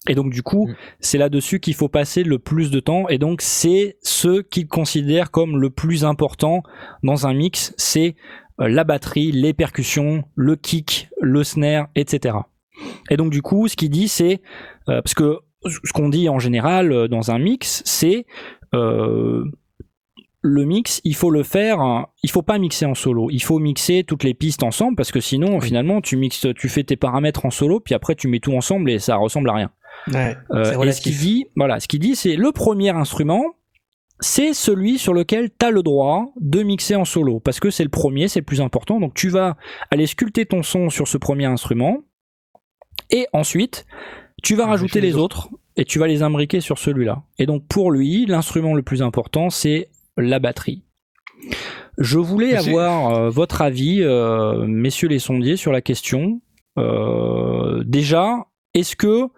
Et donc du coup, mm. c'est là-dessus qu'il faut passer le plus de temps. Et donc c'est ce qu'il considère comme le plus important dans un mix, c'est la batterie, les percussions, le kick, le snare, etc. Et donc du coup, ce qu'il dit, c'est euh, parce que ce qu'on dit en général euh, dans un mix, c'est le mix, il faut le faire, il faut pas mixer en solo, il faut mixer toutes les pistes ensemble parce que sinon finalement tu mixes, tu fais tes paramètres en solo puis après tu mets tout ensemble et ça ressemble à rien. Ouais, et ce qu'il dit, voilà, ce qu'il dit, c'est le premier instrument, c'est celui sur lequel tu as le droit de mixer en solo, parce que c'est le premier, c'est le plus important. Donc tu vas aller sculpter ton son sur ce premier instrument, et ensuite tu vas rajouter les autres, et tu vas les imbriquer sur celui-là. Et donc pour lui, l'instrument le plus important, c'est la batterie. Je voulais avoir euh, votre avis, euh, messieurs les sondiers, sur la question. Euh, déjà, est-ce que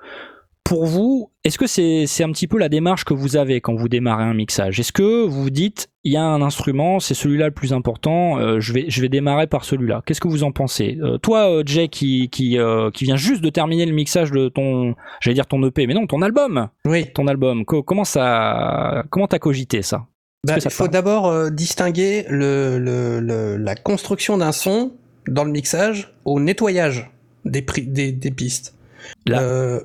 pour vous, est-ce que c'est un petit peu la démarche que vous avez quand vous démarrez un mixage? Est-ce que vous vous dites, il y a un instrument, c'est celui-là le plus important, euh, je, vais, je vais démarrer par celui-là? Qu'est-ce que vous en pensez? Euh, Toi, euh, Jay, qui, qui, qui vient juste de terminer le mixage de ton, j'allais dire ton EP, mais non, ton album. Oui. Ton album, comment ça, comment t'as cogité ça? Bah, Il faut d'abord distinguer le, le, la construction d'un son dans le mixage au nettoyage des, des, des pistes. Là.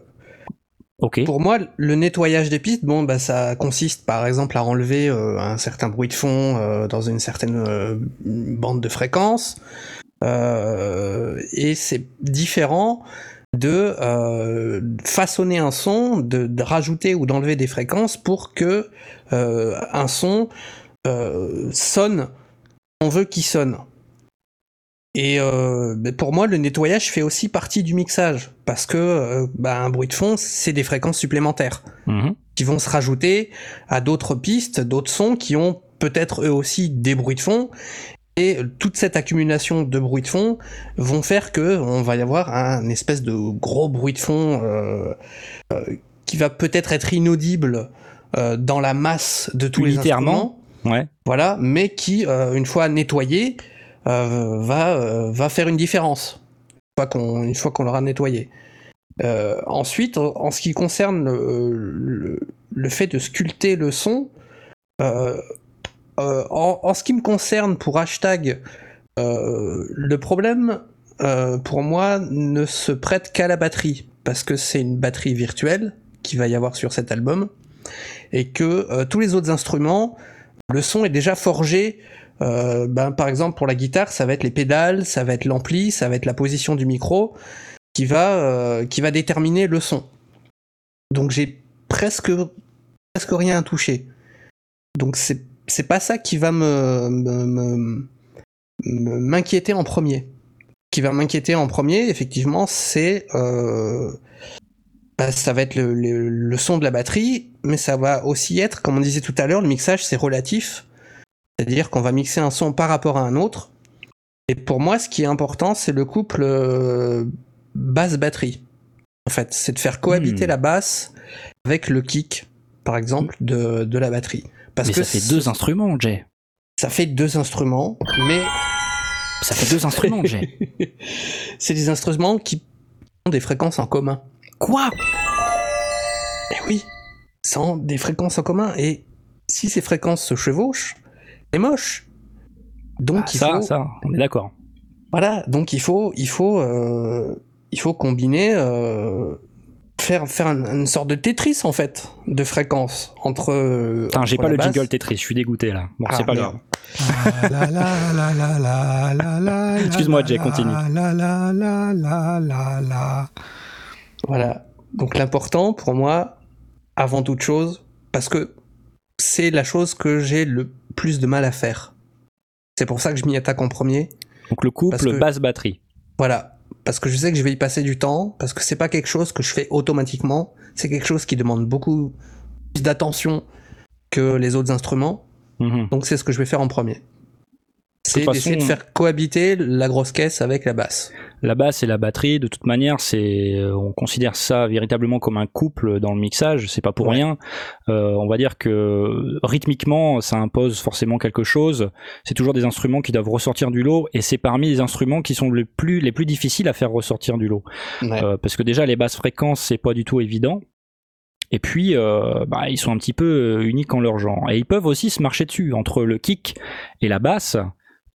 Pour moi, le nettoyage des pistes, bon, bah, ça consiste par exemple à enlever euh, un certain bruit de fond euh, dans une certaine euh, bande de fréquence, et c'est différent de façonner un son, de, de rajouter ou d'enlever des fréquences pour que un son sonne, on veut qu'il sonne. Et euh, pour moi, le nettoyage fait aussi partie du mixage parce que euh, bah, un bruit de fond, c'est des fréquences supplémentaires mhm. qui vont se rajouter à d'autres pistes, d'autres sons qui ont peut-être eux aussi des bruits de fond. Et toute cette accumulation de bruits de fond vont faire que on va y avoir un espèce de gros bruit de fond euh, euh qui va peut-être être inaudible euh, dans la masse de tous les instruments. Ouais. Voilà, mais qui, une fois nettoyé, va, va faire une différence une fois qu'on l'aura nettoyé. ensuite, en, ce qui concerne le, fait de sculpter le son, en, ce qui me concerne pour hashtag, le problème pour moi ne se prête qu'à la batterie parce que c'est une batterie virtuelle qui va y avoir sur cet album et que euh, tous les autres instruments, le son est déjà forgé. Euh, ben, par exemple, pour la guitare, ça va être les pédales, ça va être l'ampli, ça va être la position du micro qui va, euh, qui va déterminer le son. Donc j'ai presque, presque rien à toucher. Donc c'est, c'est pas ça qui va me, m'inquiéter en premier. Qui va m'inquiéter en premier, effectivement, c'est bah, ça va être le, son de la batterie, mais ça va aussi être, comme on disait tout à l'heure, le mixage c'est relatif. C'est-à-dire qu'on va mixer un son par rapport à un autre. Et pour moi, ce qui est important, c'est le couple euh, basse-batterie. En fait, c'est de faire cohabiter hmm. la basse avec le kick, par exemple, de, la batterie. Parce mais que ça fait deux instruments, Jay. Ça fait deux instruments, mais. Ça fait deux instruments, Jay. c'est des instruments qui ont des fréquences en commun. Quoi? Eh oui, sans des fréquences en commun. Et si ces fréquences se chevauchent, c'est moche. Donc ah, il ça, faut... ça, on est d'accord. Voilà, donc il faut, il faut, euh, il faut combiner, euh, faire, faire une, sorte de Tetris en fait, de fréquences entre. Euh, Putain, j'ai pas le jingle Tetris, je suis dégoûté là. Bon, c'est pas grave. Excuse-moi, Jay, continue. Voilà. Donc l'important pour moi, avant toute chose, parce que c'est la chose que j'ai le plus de mal à faire. C'est pour ça que je m'y attaque en premier. Donc le couple basse batterie. Voilà. Parce que je sais que je vais y passer du temps, parce que c'est pas quelque chose que je fais automatiquement. C'est quelque chose qui demande beaucoup plus d'attention que les autres instruments. Mhm. Donc c'est ce que je vais faire en premier c'est d'essayer de faire cohabiter la grosse caisse avec la basse. La basse et la batterie, de toute manière, c'est, euh, on considère ça véritablement comme un couple dans le mixage. C'est pas pour rien. Euh, on va dire que rythmiquement, ça impose forcément quelque chose. C'est toujours des instruments qui doivent ressortir du lot, et c'est parmi les instruments qui sont les plus les plus difficiles à faire ressortir du lot. Euh, parce que déjà les basses fréquences, c'est pas du tout évident. Et puis, euh, bah, ils sont un petit peu uniques en leur genre. Et ils peuvent aussi se marcher dessus entre le kick et la basse.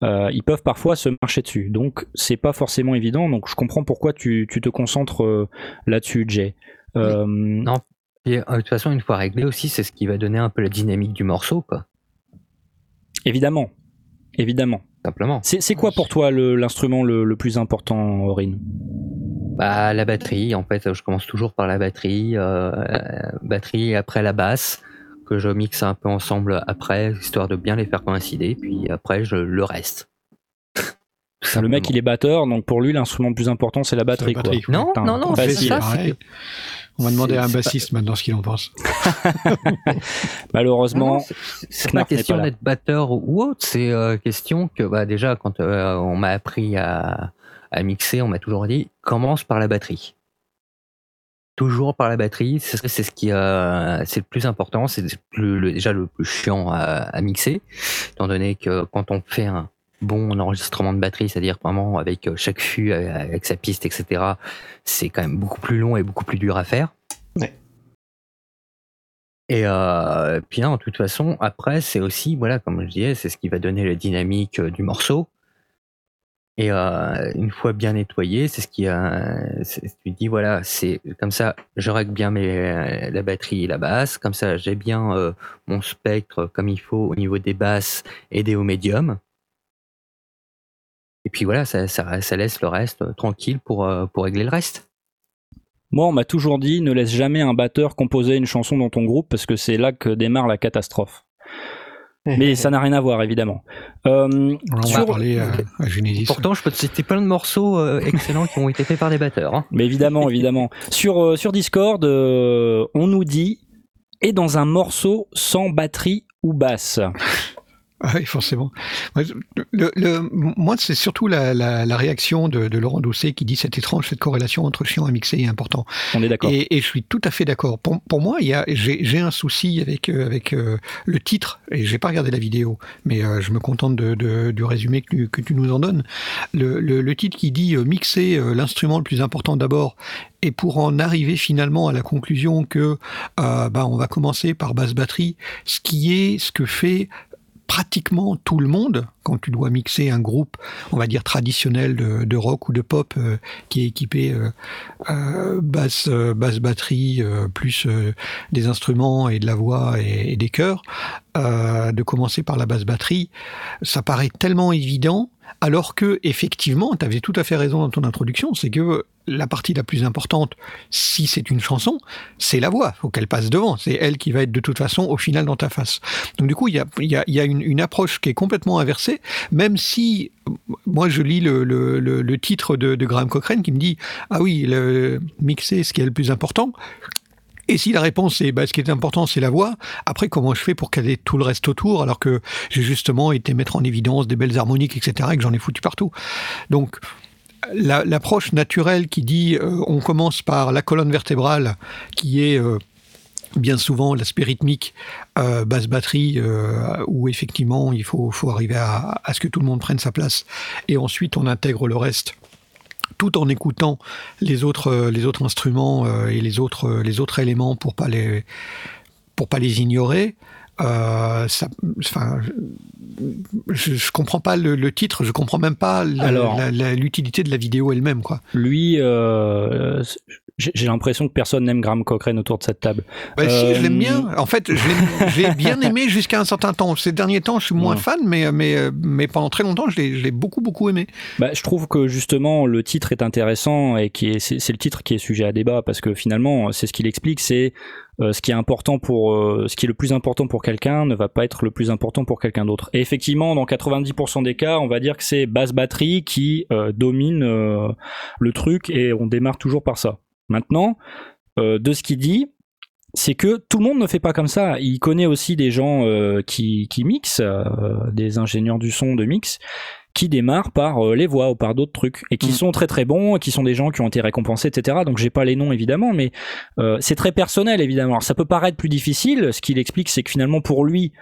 Euh, ils peuvent parfois se marcher dessus. Donc c'est pas forcément évident. Donc je comprends pourquoi tu, te concentres euh, là-dessus, Jay. Euh, non. Et, de toute façon, une fois réglé aussi, c'est ce qui va donner un peu la dynamique du morceau, quoi. Évidemment, évidemment. Simplement. C'est quoi pour toi l'instrument le, plus important, Aurine? Bah, la batterie. En fait, je commence toujours par la batterie, batterie après la basse que je mixe un peu ensemble après, histoire de bien les faire coïncider, puis après je le reste. Le mec il est batteur, donc pour lui l'instrument le plus important c'est la batterie. Quoi. Non, non, non, c'est ça. On va demander à un bassiste maintenant ce qu'il en pense. Malheureusement, c'est pas question d'être batteur ou autre, c'est euh, question que bah, déjà quand euh, on m'a appris à, à mixer, on m'a toujours dit commence par la batterie toujours par la batterie. C'est ce qui euh, c'est le plus important, c'est le, déjà le plus chiant à, mixer, étant donné que quand on fait un bon enregistrement de batterie, c'est-à-dire vraiment avec chaque fût, avec sa piste, etc., c'est quand même beaucoup plus long et beaucoup plus dur à faire. Et euh, puis, hein, de toute façon, après, c'est aussi, voilà, comme je disais, c'est ce qui va donner la dynamique du morceau. Et euh, une fois bien nettoyé, c'est ce qui a. Tu dis voilà, c'est comme ça, je règle bien mes, la batterie et la basse. Comme ça, j'ai bien euh, mon spectre comme il faut au niveau des basses et des hauts médiums. Et puis voilà, ça, ça, ça laisse le reste euh, tranquille pour, pour régler le reste. Moi, on m'a toujours dit ne laisse jamais un batteur composer une chanson dans ton groupe parce que c'est là que démarre la catastrophe. Mais ça n'a rien à voir, évidemment. Euh, on va parler à, Pourtant, je peux te citer plein de morceaux euh, excellents qui ont été faits par des batteurs. Hein. Mais évidemment, évidemment. Sur, euh, sur Discord, on nous dit et dans un morceau sans batterie ou basse. Ah oui, forcément. Moi, c'est surtout la, réaction de, Laurent Doucet qui dit c'est étrange cette corrélation entre chiant et mixé est important. On est d'accord. Et, je suis tout à fait d'accord. Pour, moi, j'ai un souci avec, euh, avec euh, le titre, et j'ai pas regardé la vidéo, mais euh, je me contente de, du résumé que tu, que tu, nous en donnes. Le, titre qui dit mixer l'instrument le plus important d'abord et pour en arriver finalement à la conclusion que bah, on va commencer par basse batterie, ce qui est ce que fait pratiquement tout le monde, quand tu dois mixer un groupe, on va dire traditionnel de, rock ou de pop, euh, qui est équipé euh, euh, basse, basse batterie, plus des instruments et de la voix et, et des chœurs, de commencer par la basse batterie, ça paraît tellement évident, alors que effectivement, tu avais tout à fait raison dans ton introduction, c'est que la partie la plus importante, si c'est une chanson, c'est la voix. Faut qu'elle passe devant. C'est elle qui va être de toute façon au final dans ta face. Donc du coup, il y a, une, approche qui est complètement inversée, même si moi je lis le, titre de, Graham Cochrane qui me dit ah oui, le mixer, ce qui est le plus important. Et si la réponse est bah, ce qui est important, c'est la voix, après comment je fais pour caler tout le reste autour alors que j'ai justement été mettre en évidence des belles harmoniques, etc. et que j'en ai foutu partout. Donc l'approche naturelle qui dit euh, on commence par la colonne vertébrale qui est euh, bien souvent l'aspect rythmique, euh, basse batterie, où effectivement il faut, faut arriver à, à, ce que tout le monde prenne sa place, et ensuite on intègre le reste tout en écoutant les autres, les autres instruments et les autres, les autres éléments pour pas les, pour pas les ignorer. Euh, ça, enfin, je, je comprends pas le, titre, je comprends même pas l'utilité de la vidéo elle-même, quoi. Lui, euh, j'ai l'impression que personne n'aime Graham Cochrane autour de cette table. Bah si, je l'aime bien. En fait, j'ai bien aimé jusqu'à un certain temps. Ces derniers temps, je suis moins fan, mais, mais, mais pendant très longtemps, je l'ai beaucoup, beaucoup aimé. Bah, je trouve que justement, le titre est intéressant et c'est le titre qui est sujet à débat parce que finalement, c'est ce qu'il explique, c'est euh, ce qui est important pour euh, ce qui est le plus important pour quelqu'un ne va pas être le plus important pour quelqu'un d'autre. Et effectivement, dans 90% des cas, on va dire que c'est basse batterie qui euh, domine le truc et on démarre toujours par ça. Maintenant, de ce qu'il dit, c'est que tout le monde ne fait pas comme ça. Il connaît aussi des gens qui, qui mixent, des ingénieurs du son de mix, qui démarrent par euh, les voix ou par d'autres trucs et qui mm. sont très très bons et qui sont des gens qui ont été récompensés etc donc j'ai pas les noms évidemment mais euh, c'est très personnel évidemment Alors, ça peut paraître plus difficile ce qu'il explique c'est que finalement pour lui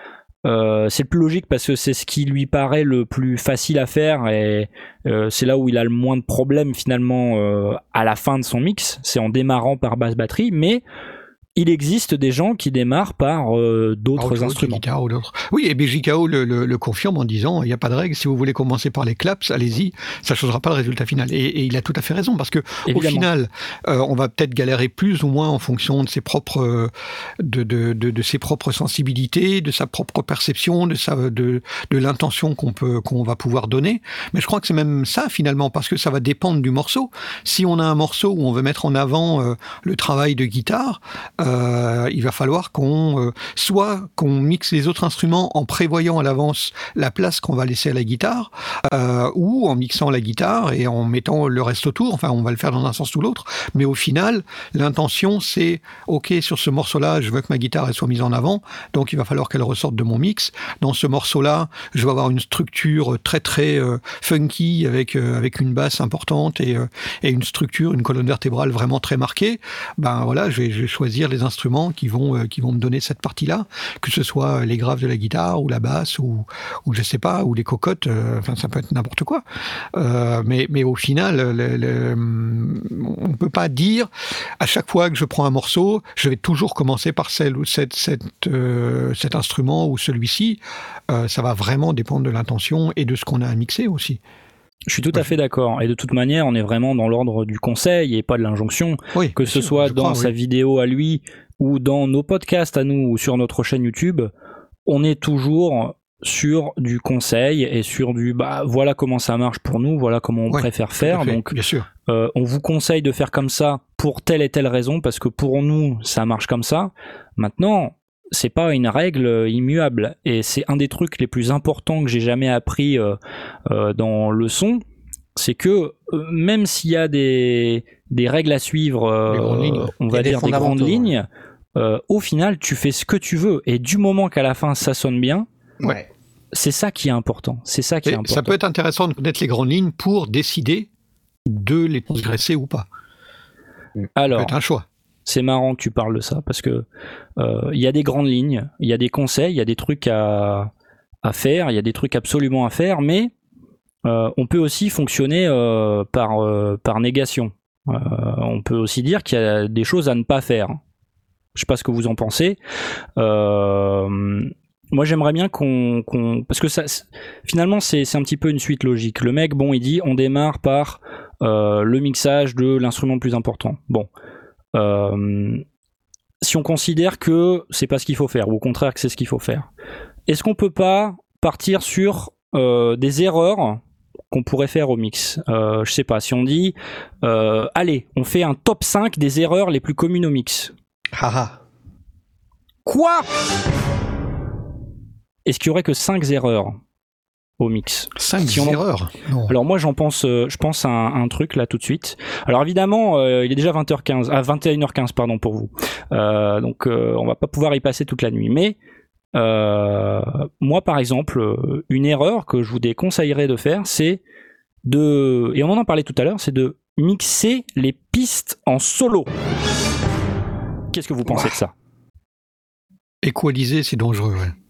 euh, c'est le plus logique parce que c'est ce qui lui paraît le plus facile à faire et c'est là où il a le moins de problèmes finalement à la fin de son mix, c'est en démarrant par basse batterie, mais il existe des gens qui démarrent par euh, d'autres instruments. Ou oui, et BJKO le, le, confirme en disant il n'y a pas de règle. Si vous voulez commencer par les claps, allez-y. Ça ne changera pas le résultat final. Et, il a tout à fait raison parce que au final, euh, on va peut-être galérer plus ou moins en fonction de ses propres de, de, de, ses propres sensibilités, de sa propre perception, de sa de, de l'intention qu'on peut qu'on va pouvoir donner. Mais je crois que c'est même ça finalement parce que ça va dépendre du morceau. Si on a un morceau où on veut mettre en avant euh, le travail de guitare euh, il va falloir qu'on euh, soit qu'on mixe les autres instruments en prévoyant à l'avance la place qu'on va laisser à la guitare, euh, ou en mixant la guitare et en mettant le reste autour. Enfin, on va le faire dans un sens ou l'autre, mais au final, l'intention c'est ok sur ce morceau-là, je veux que ma guitare soit mise en avant, donc il va falloir qu'elle ressorte de mon mix. Dans ce morceau-là, je vais avoir une structure très très funky avec avec une basse importante et, et une structure, une colonne vertébrale vraiment très marquée. Ben voilà, je vais, je vais choisir les instruments qui vont, euh, qui vont me donner cette partie-là, que ce soit les graves de la guitare ou la basse ou, ou je sais pas, ou les cocottes, euh, enfin ça peut être n'importe quoi. Euh, mais, mais au final, on ne peut pas dire à chaque fois que je prends un morceau, je vais toujours commencer par celle ou cette, cet instrument ou celui-ci. ça va vraiment dépendre de l'intention et de ce qu'on a à mixer aussi. Je suis tout à fait d'accord. Et de toute manière, on est vraiment dans l'ordre du conseil et pas de l'injonction. que ce soit dans sa vidéo à lui ou dans nos podcasts à nous ou sur notre chaîne YouTube, on est toujours sur du conseil et sur du bah voilà comment ça marche pour nous, voilà comment on préfère faire. Donc bien sûr. Euh, on vous conseille de faire comme ça pour telle et telle raison parce que pour nous ça marche comme ça. Maintenant, c'est pas une règle immuable et c'est un des trucs les plus importants que j'ai jamais appris euh, euh, dans le son c'est que euh, même s'il y a des, des règles à suivre on va dire des grandes lignes au final tu fais ce que tu veux et du moment qu'à la fin ça sonne bien ouais c'est ça qui est important. C'est ça qui est important. Ça peut être intéressant de connaître les grandes lignes pour décider de les transgresser ou pas. Alors, un choix. C'est marrant que tu parles de ça parce que euh, il y a des grandes lignes, il y a des conseils, il y a des trucs à, faire, il y a des trucs absolument à faire, mais euh, on peut aussi fonctionner euh, par, par négation. on peut aussi dire qu'il y a des choses à ne pas faire. Je sais pas ce que vous en pensez. moi, j'aimerais bien qu'on, parce que ça, finalement, c'est un petit peu une suite logique. Le mec, bon, il dit, on démarre par le mixage de l'instrument le plus important. Bon, si on considère que c'est pas ce qu'il faut faire, ou au contraire que c'est ce qu'il faut faire, est-ce qu'on peut pas partir sur euh, des erreurs qu'on pourrait faire au mix? Euh, Je sais pas, si on dit, allez, on fait un top 5 des erreurs les plus communes au mix. Haha. Quoi? Est-ce qu'il y aurait que 5 erreurs? Au mix. 5 erreurs Alors moi j'en pense, euh, je pense à un, truc là tout de suite. Alors évidemment euh, il est déjà 20h15, à 21h15 pardon pour vous. Euh, donc on va pas pouvoir y passer toute la nuit. Mais moi par exemple une erreur que je vous déconseillerais de faire c'est de, et on en a parlé tout à l'heure, c'est de mixer les pistes en solo. Qu'est-ce que vous pensez de ça? Équaliser c'est dangereux. Ouais.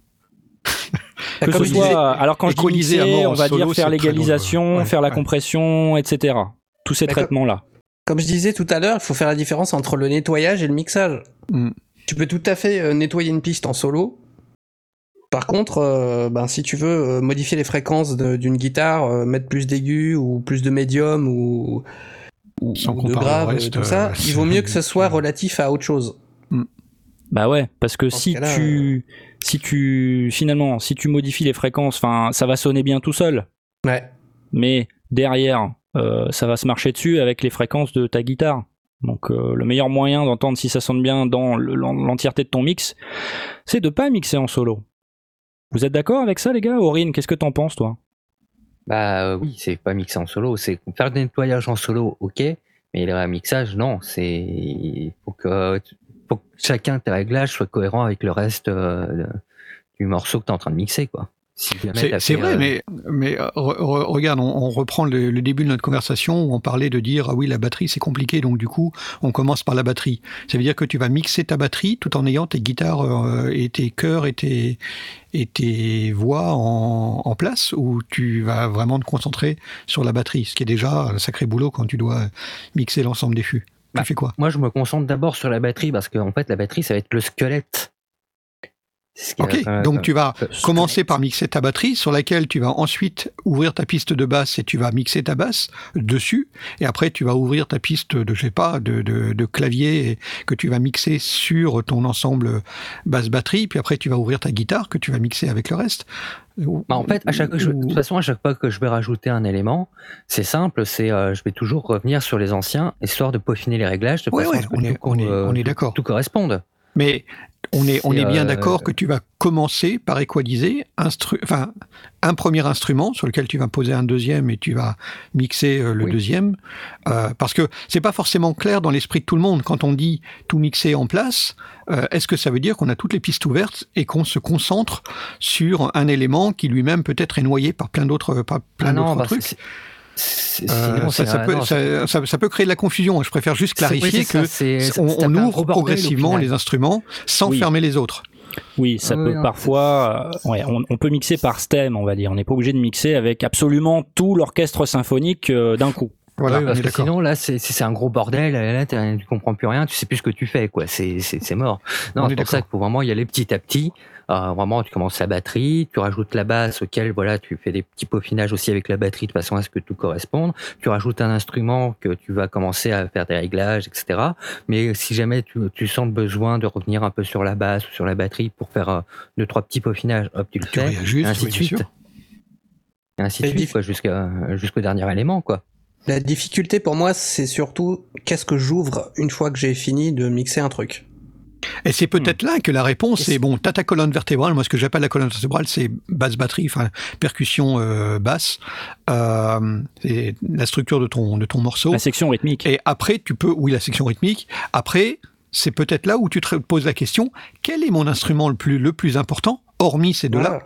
que ce soit, alors quand je dis mixer, on va dire faire l'égalisation, faire la compression, etc. Tous ces traitements-là. Comme je disais tout à l'heure, il faut faire la différence entre le nettoyage et le mixage. Mm. Tu peux tout à fait euh, nettoyer une piste en solo. Par contre, euh, ben, si tu veux euh, modifier les fréquences d'une guitare, mettre plus d'aigus ou plus de médium ou, ou, de grave, tout ça, il vaut mieux que ce soit relatif à autre chose. Mm. Bah ouais, parce que si tu si tu finalement si tu modifies les fréquences, enfin ça va sonner bien tout seul. Ouais. Mais derrière, euh, ça va se marcher dessus avec les fréquences de ta guitare. Donc euh, le meilleur moyen d'entendre si ça sonne bien dans l'entièreté de ton mix, c'est de pas mixer en solo. Vous êtes d'accord avec ça les gars? Aurine, qu'est-ce que t'en penses toi? Bah euh, oui, c'est pas mixer en solo, c'est faire du nettoyage en solo, ok, mais le mixage non, c'est faut que faut que chacun tes réglages soit cohérent avec le reste euh, du morceau que tu es en train de mixer, quoi. c'est vrai, euh, mais, mais euh, regarde, on, reprend le, début de notre conversation où on parlait de dire ah oui la batterie c'est compliqué donc du coup on commence par la batterie. Ça veut dire que tu vas mixer ta batterie tout en ayant tes guitares et tes chœurs et tes, et tes voix en, en, place ou tu vas vraiment te concentrer sur la batterie, ce qui est déjà un sacré boulot quand tu dois mixer l'ensemble des fûts. Bah, quoi? Moi, je me concentre d'abord sur la batterie parce qu'en en fait, la batterie, ça va être le squelette. Ok, donc tu vas commencer par mixer ta batterie, sur laquelle tu vas ensuite ouvrir ta piste de basse et tu vas mixer ta basse dessus, et après tu vas ouvrir ta piste de, je sais pas, de, de, clavier que tu vas mixer sur ton ensemble basse batterie, puis après tu vas ouvrir ta guitare que tu vas mixer avec le reste. Bah, en fait, à chaque, de toute façon, à chaque fois que je vais rajouter un élément, c'est simple, c'est euh, je vais toujours revenir sur les anciens, histoire de peaufiner les réglages, de façon à ce que on, est, on est d'accord. Tout corresponde. Mais on est, on est bien euh, d'accord que tu vas commencer par équaliser enfin, un premier instrument sur lequel tu vas poser un deuxième et tu vas mixer euh, le deuxième. Euh, parce que c'est pas forcément clair dans l'esprit de tout le monde. Quand on dit tout mixer en place, est-ce que ça veut dire qu'on a toutes les pistes ouvertes et qu'on se concentre sur un élément qui lui-même peut-être est noyé par plein d'autres plein ah d'autres bah, trucs? Euh, ça, peut, créer de la confusion. Je préfère juste clarifier que on, ouvre progressivement les instruments sans fermer les autres. Oui, ça peut parfois. Euh, on, peut mixer par stem, on va dire. On n'est pas obligé de mixer avec absolument tout l'orchestre symphonique euh, d'un coup. Voilà, parce que sinon là c'est un gros bordel, là tu comprends plus rien, tu sais plus ce que tu fais quoi, c'est mort. Non, c'est pour ça qu'il faut vraiment y aller petit à petit. Euh, vraiment, tu commences la batterie, tu rajoutes la basse auquel voilà, tu fais des petits peaufinages aussi avec la batterie de façon à ce que tout corresponde. Tu rajoutes un instrument que tu vas commencer à faire des réglages, etc. Mais si jamais tu, tu sens le besoin de revenir un peu sur la basse ou sur la batterie pour faire euh, deux trois petits peaufinages, hop, tu le fais, et ainsi de suite. Et ainsi de suite, jusqu'au dernier élément, quoi. La difficulté pour moi, c'est surtout qu'est-ce que j'ouvre une fois que j'ai fini de mixer un truc? Et c'est peut-être là que la réponse est, bon, t'as ta colonne vertébrale, moi ce que j'appelle la colonne vertébrale, c'est basse batterie, enfin percussion euh, basse, euh, c'est la structure de ton, de ton morceau. La section rythmique. Et après, tu peux, oui, la section rythmique, après, c'est peut-être là où tu te poses la question, quel est mon instrument le plus, le plus important, hormis ces deux-là?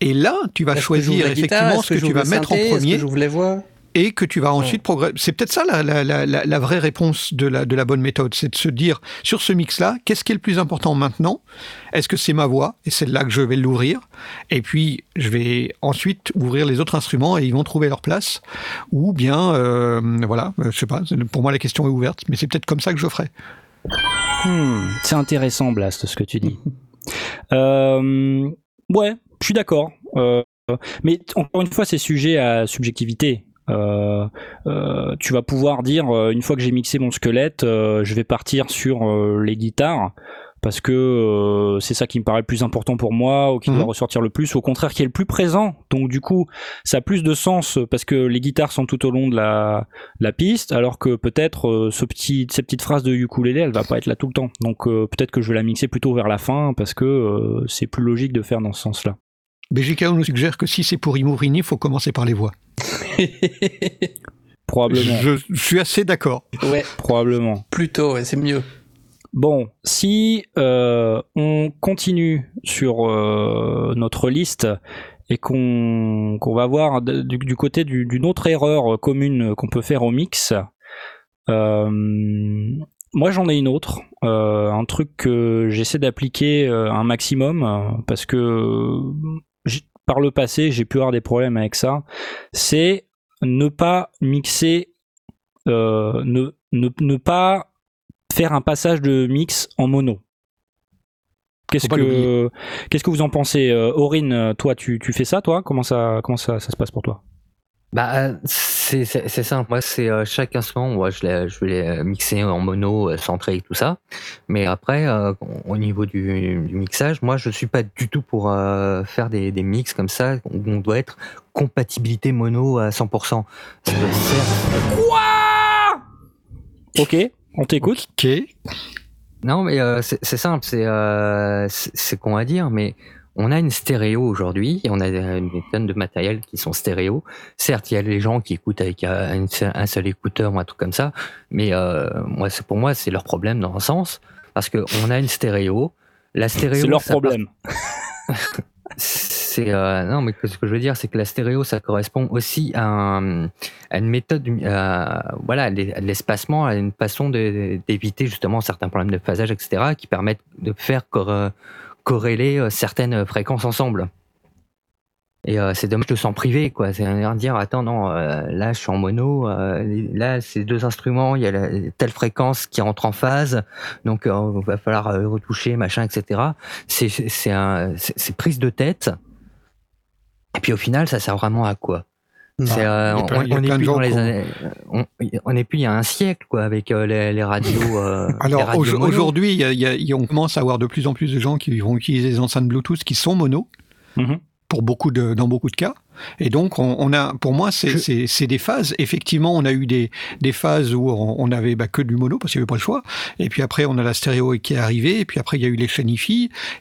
Et là, tu vas choisir effectivement ce que, tu vas mettre en premier. les voix? Et que tu vas ensuite progresser. C'est peut-être ça la, vraie réponse de la, de la bonne méthode, c'est de se dire sur ce mix-là, qu'est-ce qui est le plus important maintenant? Est-ce que c'est ma voix? Et c'est là que je vais l'ouvrir Et puis je vais ensuite ouvrir les autres instruments et ils vont trouver leur place. Ou bien, euh, voilà, je sais pas. Pour moi la question est ouverte, mais c'est peut-être comme ça que je ferai. Hmm, c'est intéressant, Blast, ce que tu dis. euh, ouais, je suis d'accord. Euh, mais encore une fois, c'est sujet à subjectivité. Euh, euh, tu vas pouvoir dire euh, une fois que j'ai mixé mon squelette, je vais partir sur les guitares parce que c'est ça qui me paraît le plus important pour moi ou qui doit mhm. ressortir le plus, au contraire qui est le plus présent. Donc du coup, ça a plus de sens parce que les guitares sont tout au long de la, la piste, alors que peut-être ce petit, cette petite phrase de ukulélé, elle va pas être là tout le temps. Donc peut-être que je vais la mixer plutôt vers la fin parce que c'est plus logique de faire dans ce sens-là. BGKO nous suggère que si c'est pour Imourini, il faut commencer par les voix. Probablement. Je, suis assez d'accord. Ouais. Probablement. Plutôt, c'est mieux. Bon, si euh, on continue sur euh, notre liste et qu'on va voir du, côté d'une autre erreur commune qu'on peut faire au mix, euh, moi j'en ai une autre, un truc que j'essaie d'appliquer un maximum parce que par le passé, j'ai pu avoir des problèmes avec ça, c'est ne pas mixer, euh, ne, ne, pas faire un passage de mix en mono. Qu'est-ce que, qu'est-ce que vous en pensez euh, Aurine, toi, tu, tu, fais ça, toi? Comment, ça, comment ça, ça se passe pour toi? Bah, c'est simple. Moi, c'est euh, chaque instrument, moi, je, je vais les euh, mixer en mono, euh, centré et tout ça. Mais après, au niveau du, mixage, moi, je suis pas du tout pour faire des, des mix comme ça où on doit être compatibilité mono à 100%. Quoi? Ok, on t'écoute. Ok. Non, mais c'est simple. C'est c'est qu'on va dire, mais on a une stéréo aujourd'hui, et on a des tonnes de matériel qui sont stéréo. Certes, il y a les gens qui écoutent avec un, seul écouteur ou un truc comme ça, mais euh, moi, pour moi, c'est leur problème dans un sens, parce que on a une stéréo. La stéréo, c'est leur problème. c'est euh, non, mais ce que je veux dire, c'est que la stéréo, ça correspond aussi à, une méthode, voilà, l'espacement, à une façon d'éviter justement certains problèmes de phasage, etc., qui permettent de faire corréler euh, certaines fréquences ensemble. Et euh, c'est dommage de s'en priver, quoi. C'est dire, attends, non, euh, là, je suis en mono, là, c'est deux instruments, il y a telle fréquence qui rentre en phase, donc il va falloir retoucher, machin, etc. C'est prise de tête. Et puis au final, ça sert vraiment à quoi? On, n'est plus dans les années, on, est plus il y a un siècle quoi avec euh, les, radios. Euh, Alors aujourd'hui, on commence à avoir de plus en plus de gens qui vont utiliser des enceintes Bluetooth qui sont mono. Mm-hmm. Pour beaucoup de, dans beaucoup de cas. Et donc, on, a, pour moi, c'est des phases. Effectivement, on a eu des, des phases où on, n'avait bah, que du mono parce qu'il n'y avait pas le choix. Et puis après, on a la stéréo qui est arrivée. Et puis après, il y a eu les chaînes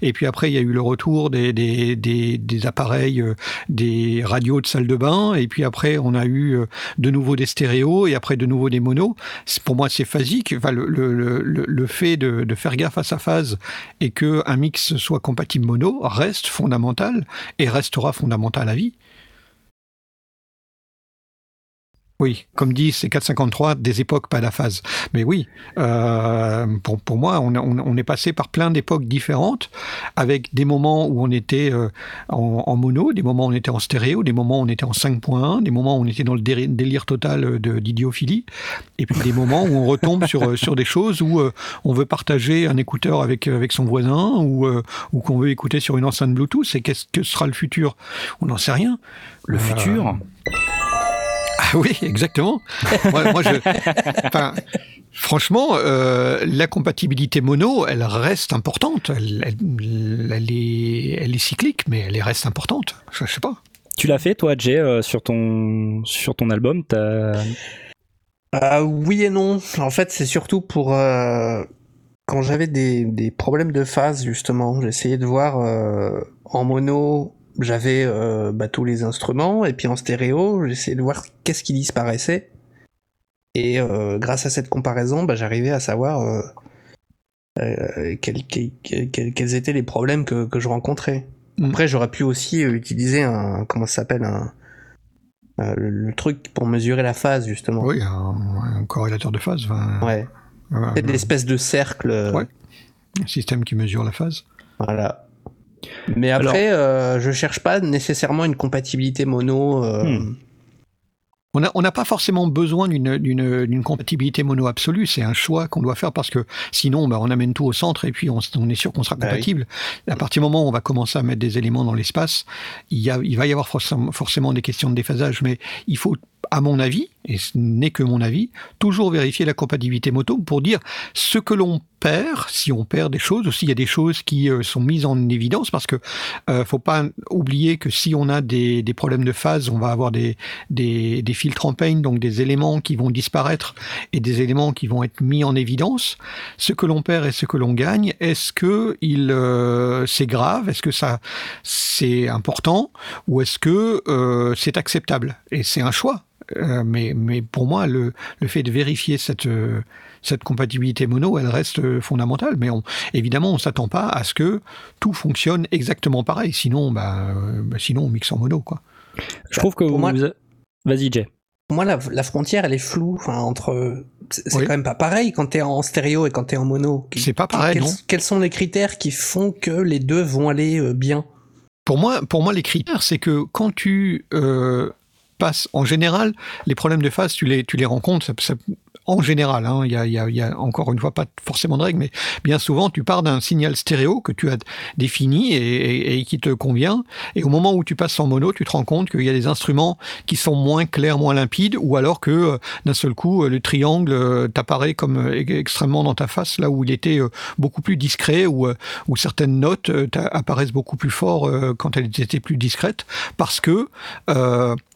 Et puis après, il y a eu le retour des, des, des, des, appareils, euh, des radios de salle de bain. Et puis après, on a eu euh, de nouveau des stéréos et après de nouveau des monos. Pour moi, c'est phasique. Enfin, le, le, le, le fait de, de, faire gaffe à sa phase et que un mix soit compatible mono reste fondamental et restera fondamental à vie. Oui, comme dit, c'est 453 des époques, pas la phase. Mais oui, euh, pour, pour, moi, on, on, est passé par plein d'époques différentes, avec des moments où on était euh, en, mono, des moments où on était en stéréo, des moments où on était en 5.1, des moments où on était dans le délire total d'idiophilie, et puis des moments où on retombe sur, sur des choses où euh, on veut partager un écouteur avec, avec son voisin, ou, ou qu'on veut écouter sur une enceinte Bluetooth. Et qu'est-ce que sera le futur? On n'en sait rien. Le futur? Ah oui, exactement. moi, je, franchement, euh, la compatibilité mono, elle reste importante. Elle, est, elle est cyclique, mais elle reste importante. Je, sais pas. Tu l'as fait, toi, Jay, euh, sur, ton, sur ton album ah, Oui et non. En fait, c'est surtout pour... Euh, quand j'avais des, des, problèmes de phase, justement, j'essayais de voir en mono j'avais euh, bah, tous les instruments, et puis en stéréo, j'essayais de voir qu'est-ce qui disparaissait. Et euh, grâce à cette comparaison, bah, j'arrivais à savoir euh, quels, étaient les problèmes que, je rencontrais. Mm. Après, j'aurais pu aussi utiliser un. Comment ça s'appelle un, le, truc pour mesurer la phase, justement. Oui, un, corrélateur de phase. ouais. C'est une espèce de cercle. Ouais. Un système qui mesure la phase. Voilà. Mais après, euh, je cherche pas nécessairement une compatibilité mono. Euh, hmm. On n'a pas forcément besoin d'une compatibilité mono absolue, c'est un choix qu'on doit faire parce que sinon bah, on amène tout au centre et puis on, est sûr qu'on sera bah compatible. À partir du moment où on va commencer à mettre des éléments dans l'espace, il, il, va y avoir forcément des questions de déphasage, mais il faut à mon avis, et ce n'est que mon avis, toujours vérifier la compatibilité moto pour dire ce que l'on perd, si on perd des choses, ou s'il y a des choses qui euh, sont mises en évidence, parce que euh, faut pas oublier que si on a des, des, problèmes de phase, on va avoir des, des, des filtres en pain, donc des éléments qui vont disparaître et des éléments qui vont être mis en évidence. Ce que l'on perd et ce que l'on gagne, est-ce que euh, c'est grave, est-ce que ça c'est important, ou est-ce que euh, c'est acceptable? Et c'est un choix. Euh, mais, mais pour moi, le, le fait de vérifier cette, euh, cette compatibilité mono, elle reste fondamentale. Mais on, évidemment, on ne s'attend pas à ce que tout fonctionne exactement pareil. Sinon, bah, bah, sinon on mixe en mono. Quoi. Je trouve que vous... Moi... Vas-y, Jay. Pour moi, la, la, frontière, elle est floue. Enfin, entre, c'est quand même pas pareil quand t'es en stéréo et quand t'es en mono. C'est pas pareil, quels, non Quels sont les critères qui font que les deux vont aller euh, bien? Pour moi, pour moi, les critères, c'est que quand tu euh, en général, les problèmes de phase, tu les, rencontres, en général, hein, il y, a, y, a, encore une fois pas forcément de règles, mais bien souvent tu pars d'un signal stéréo que tu as défini et, qui te convient, et au moment où tu passes en mono, tu te rends compte qu'il y a des instruments qui sont moins clairs, moins limpides, ou alors que euh, d'un seul coup le triangle euh, t'apparaît comme euh, extrêmement dans ta face, là où il était beaucoup plus discret, ou certaines notes apparaissent beaucoup plus fort quand elles étaient plus discrètes, parce que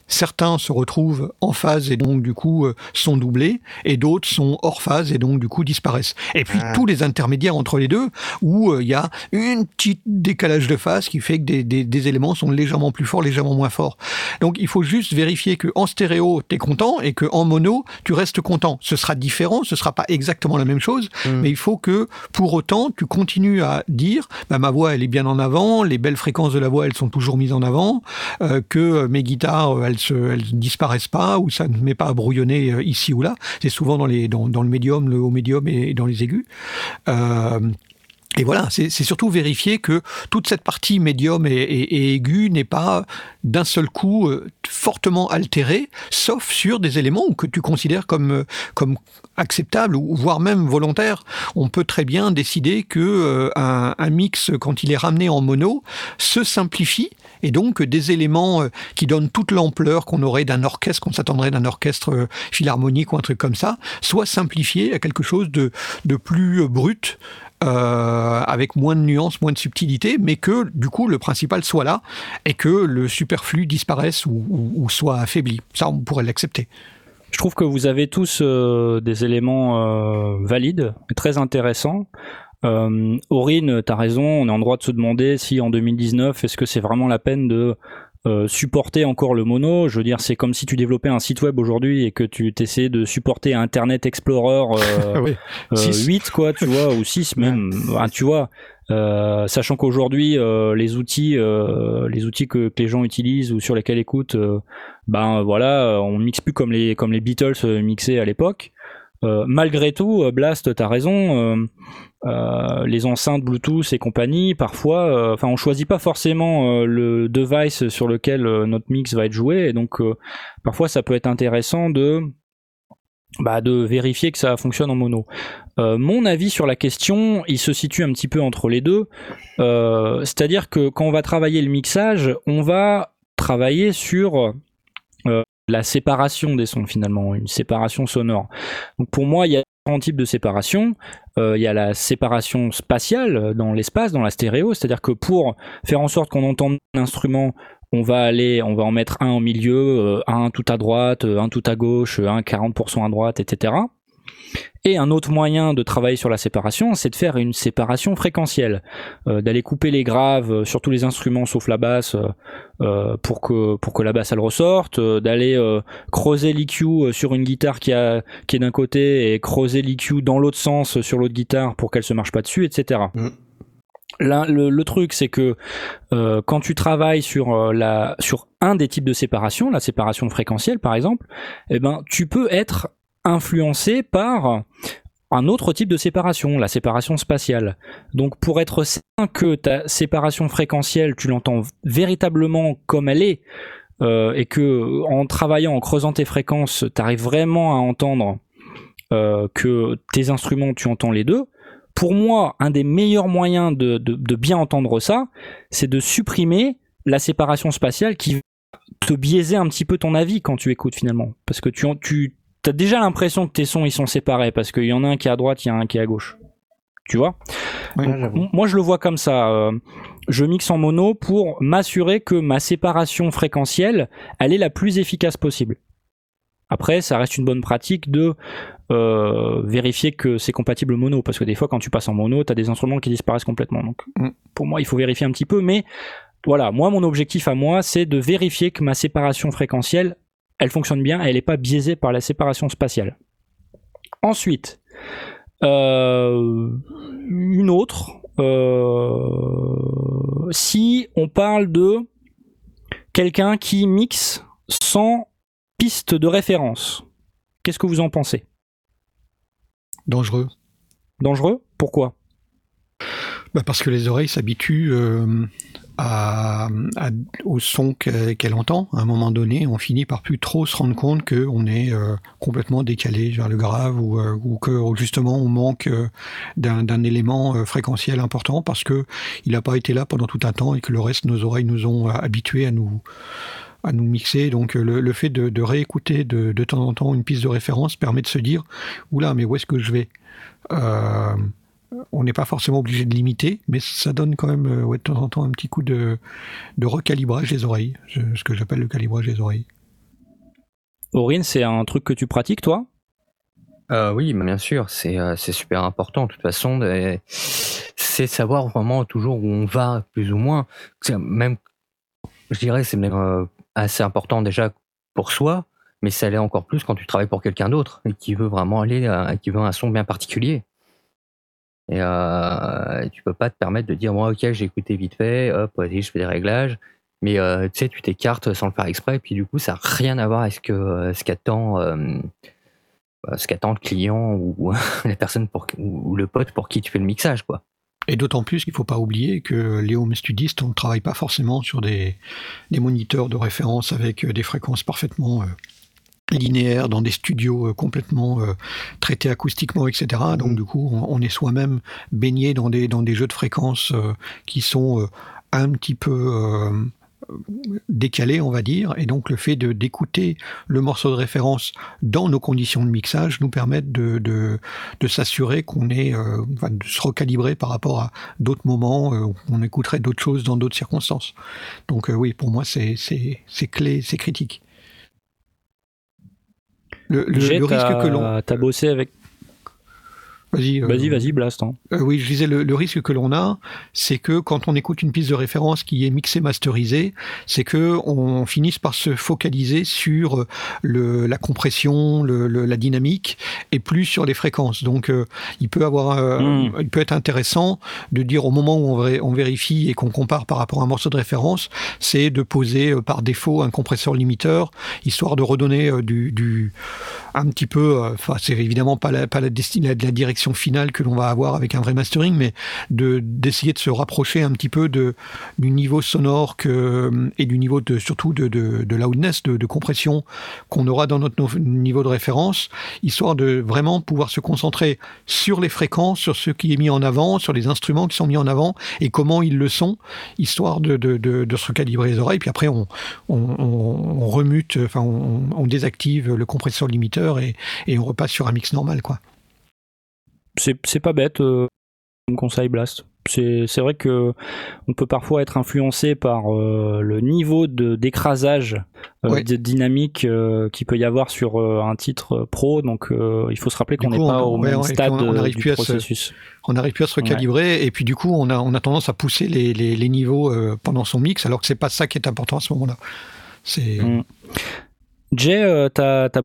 certains se retrouvent en phase et donc du coup euh, sont doublés, et d'autres sont hors phase et donc du coup disparaissent. Et puis ah. tous les intermédiaires entre les deux, où euh, il y a une petite décalage de phase qui fait que des, des, des, éléments sont légèrement plus forts, légèrement moins forts. Donc il faut juste vérifier que en stéréo tu es content et que en mono tu restes content. Ce sera différent, ce sera pas exactement la même chose, hmm. mais il faut que pour autant tu continues à dire bah, ma voix elle est bien en avant, les belles fréquences de la voix elles sont toujours mises en avant, euh, que mes guitares elles elles ne disparaissent pas ou ça ne met pas à brouillonner euh, ici ou là. C'est souvent dans, le médium, le haut médium et dans les aigus. Euh, et voilà, c'est surtout vérifier que toute cette partie médium et, aiguë n'est pas d'un seul coup euh, fortement altérée, sauf sur des éléments que tu considères comme, acceptables ou voire même volontaires. On peut très bien décider que un, mix, quand il est ramené en mono, se simplifie et donc des éléments euh, qui donnent toute l'ampleur qu'on aurait d'un orchestre, qu'on s'attendrait d'un orchestre euh, philharmonique ou un truc comme ça, soit simplifié à quelque chose de, de plus euh, brut, euh, avec moins de nuances, moins de subtilité, mais que du coup le principal soit là et que le superflu disparaisse ou, soit affaibli. Ça, on pourrait l'accepter. Je trouve que vous avez tous euh, des éléments euh, valides, très intéressants. Euh, Aurine, t'as raison, on est en droit de se demander si en 2019, est-ce que c'est vraiment la peine de euh, supporter encore le mono? Je veux dire, c'est comme si tu développais un site web aujourd'hui et que tu t'essayais de supporter Internet Explorer euh, 8, euh, quoi, tu vois, ou 6 même. tu vois, euh, sachant qu'aujourd'hui, euh, les outils, les outils que, que, les gens utilisent ou sur lesquels écoutent, ben voilà, on mixe plus comme les comme les Beatles mixaient à l'époque. Malgré tout, Blast, t'as raison euh, les enceintes Bluetooth et compagnie, parfois, euh, enfin, on choisit pas forcément euh, le device sur lequel notre mix va être joué, et donc parfois ça peut être intéressant de bah, de vérifier que ça fonctionne en mono. mon avis sur la question, il se situe un petit peu entre les deux. C'est-à-dire que quand on va travailler le mixage, on va travailler sur la séparation des sons finalement, une séparation sonore. Pour moi, il y a différents types de séparation. Euh, il y a la séparation spatiale dans l'espace, dans la stéréo, c'est-à-dire que pour faire en sorte qu'on entende l'instrument, on va aller, on va en mettre un au milieu, euh, un tout à droite, un tout à gauche, un 40% à droite, etc. Et un autre moyen de travailler sur la séparation, c'est de faire une séparation fréquentielle, euh, d'aller couper les graves euh, sur tous les instruments sauf la basse euh, pour que pour que la basse elle ressorte, d'aller creuser l'EQ sur une guitare qui a qui est d'un côté et creuser l'EQ dans l'autre sens sur l'autre guitare pour qu'elle se marche pas dessus, etc. le, truc, c'est que euh, quand tu travailles sur euh, la sur un des types de séparation, la séparation fréquentielle par exemple, eh ben tu peux être influencé par un autre type de séparation, la séparation spatiale. Donc pour être certain que ta séparation fréquentielle, tu l'entends véritablement comme elle est, euh, et que en travaillant, en creusant tes fréquences, tu arrives vraiment à entendre que tes instruments, tu entends les deux, pour moi, un des meilleurs moyens de, bien entendre ça, c'est de supprimer la séparation spatiale qui va te biaiser un petit peu ton avis quand tu écoutes finalement. Parce que tu, tu as déjà l'impression que tes sons ils sont séparés parce qu'il y en a un qui est à droite, il y en a un qui est à gauche. Tu vois? Moi je le vois comme ça. Euh, je mixe en mono pour m'assurer que ma séparation fréquentielle, elle est la plus efficace possible. Après, ça reste une bonne pratique de euh, vérifier que c'est compatible mono, parce que des fois, quand tu passes en mono, tu as des instruments qui disparaissent complètement. Donc, mm. pour moi, il faut vérifier un petit peu, mais voilà, moi, mon objectif à moi, c'est de vérifier que ma séparation fréquentielle, elle fonctionne bien, elle n'est pas biaisée par la séparation spatiale. Ensuite, euh, une autre, euh, si on parle de quelqu'un qui mixe sans piste de référence. Qu'est-ce que vous en pensez? Dangereux. Dangereux? Pourquoi? Bah Parce que les oreilles s'habituent euh, à, au son qu'elle entend. À un moment donné, on finit par plus trop se rendre compte qu'on est euh, complètement décalé vers le grave ou, euh, que justement on manque d'un élément fréquentiel important parce que il n'a pas été là pendant tout un temps et que le reste, nos oreilles nous ont habitués à nous à nous mixer. Donc euh, le, fait de, réécouter de, de, temps en temps une piste de référence permet de se dire, oula, mais où est-ce que je vais? Euh, On n'est pas forcément obligé de limiter, mais ça donne quand même euh, ouais, de temps en temps un petit coup de, de recalibrage des oreilles, ce que j'appelle le calibrage des oreilles. Aurine, c'est un truc que tu pratiques, toi? Oui, bien sûr, c'est super important. De toute façon, c'est savoir vraiment toujours où on va, plus ou moins. Même, je dirais, c'est même assez important déjà pour soi, mais ça l'est encore plus quand tu travailles pour quelqu'un d'autre et qui veut vraiment aller, euh, qui veut un son bien particulier. Et euh, tu peux pas te permettre de dire, moi, ok, j'ai écouté vite fait, hop, vas-y, je fais des réglages. Mais euh, tu sais, tu t'écartes sans le faire exprès, et puis du coup, ça n'a rien à voir avec ce que euh, ce qu'attend bah, ce qu'attend le client ou la personne pour, ou le pote pour qui tu fais le mixage, quoi. Et d'autant plus qu'il ne faut pas oublier que les home studistes, on ne travaille pas forcément sur des, moniteurs de référence avec euh, des fréquences parfaitement euh, linéaires dans des studios euh, complètement traités acoustiquement, etc. Donc mmh. du coup, on, est soi-même baigné dans des, dans des jeux de fréquences qui sont un petit peu décalé, on va dire, et donc le fait de d'écouter le morceau de référence dans nos conditions de mixage nous permet de, de, s'assurer qu'on est, euh, de se recalibrer par rapport à d'autres moments, euh, on écouterait d'autres choses dans d'autres circonstances. Donc euh, oui, pour moi, c'est clé, c'est critique. Le, le, risque que l'on... T'as bossé avec Vas-y, euh, vas-y, vas-y, blast. Hein. Euh, oui, je disais le, risque que l'on a, c'est que quand on écoute une piste de référence qui est mixée, masterisée, c'est que on finisse par se focaliser sur euh, le, la compression, le, la dynamique, et plus sur les fréquences. Donc, il peut avoir, hmm. il peut être intéressant de dire au moment où on, on vérifie et qu'on compare par rapport à un morceau de référence, c'est de poser par défaut un compresseur limiteur, histoire de redonner du, du un petit peu. Enfin, c'est évidemment pas la, pas la, la direction finale que l'on va avoir avec un vrai mastering, mais de d'essayer de se rapprocher un petit peu de du niveau sonore que, et du niveau de surtout de, de, de loudness, de, de compression qu'on aura dans notre niveau de référence, histoire de vraiment pouvoir se concentrer sur les fréquences, sur ce qui est mis en avant, sur les instruments qui sont mis en avant et comment ils le sont, histoire de, de, de se recalibrer les oreilles. Puis après, on, on, on remute, enfin, on, on, désactive le compresseur limiteur et, et on repasse sur un mix normal, quoi c'est pas bête euh, comme conseil Blast. C'est vrai que on peut parfois être influencé par euh, le niveau d'écrasage euh, de dynamique euh, qui peut y avoir sur un titre pro. Donc il faut se rappeler qu'on n'est pas au même stade du processus. on n'arrive plus à se recalibrer et puis du coup on a on a tendance à pousser les, les, les niveaux pendant son mix alors que c'est pas ça qui est important à ce moment-là. C'est. Mm. Jay, t'as as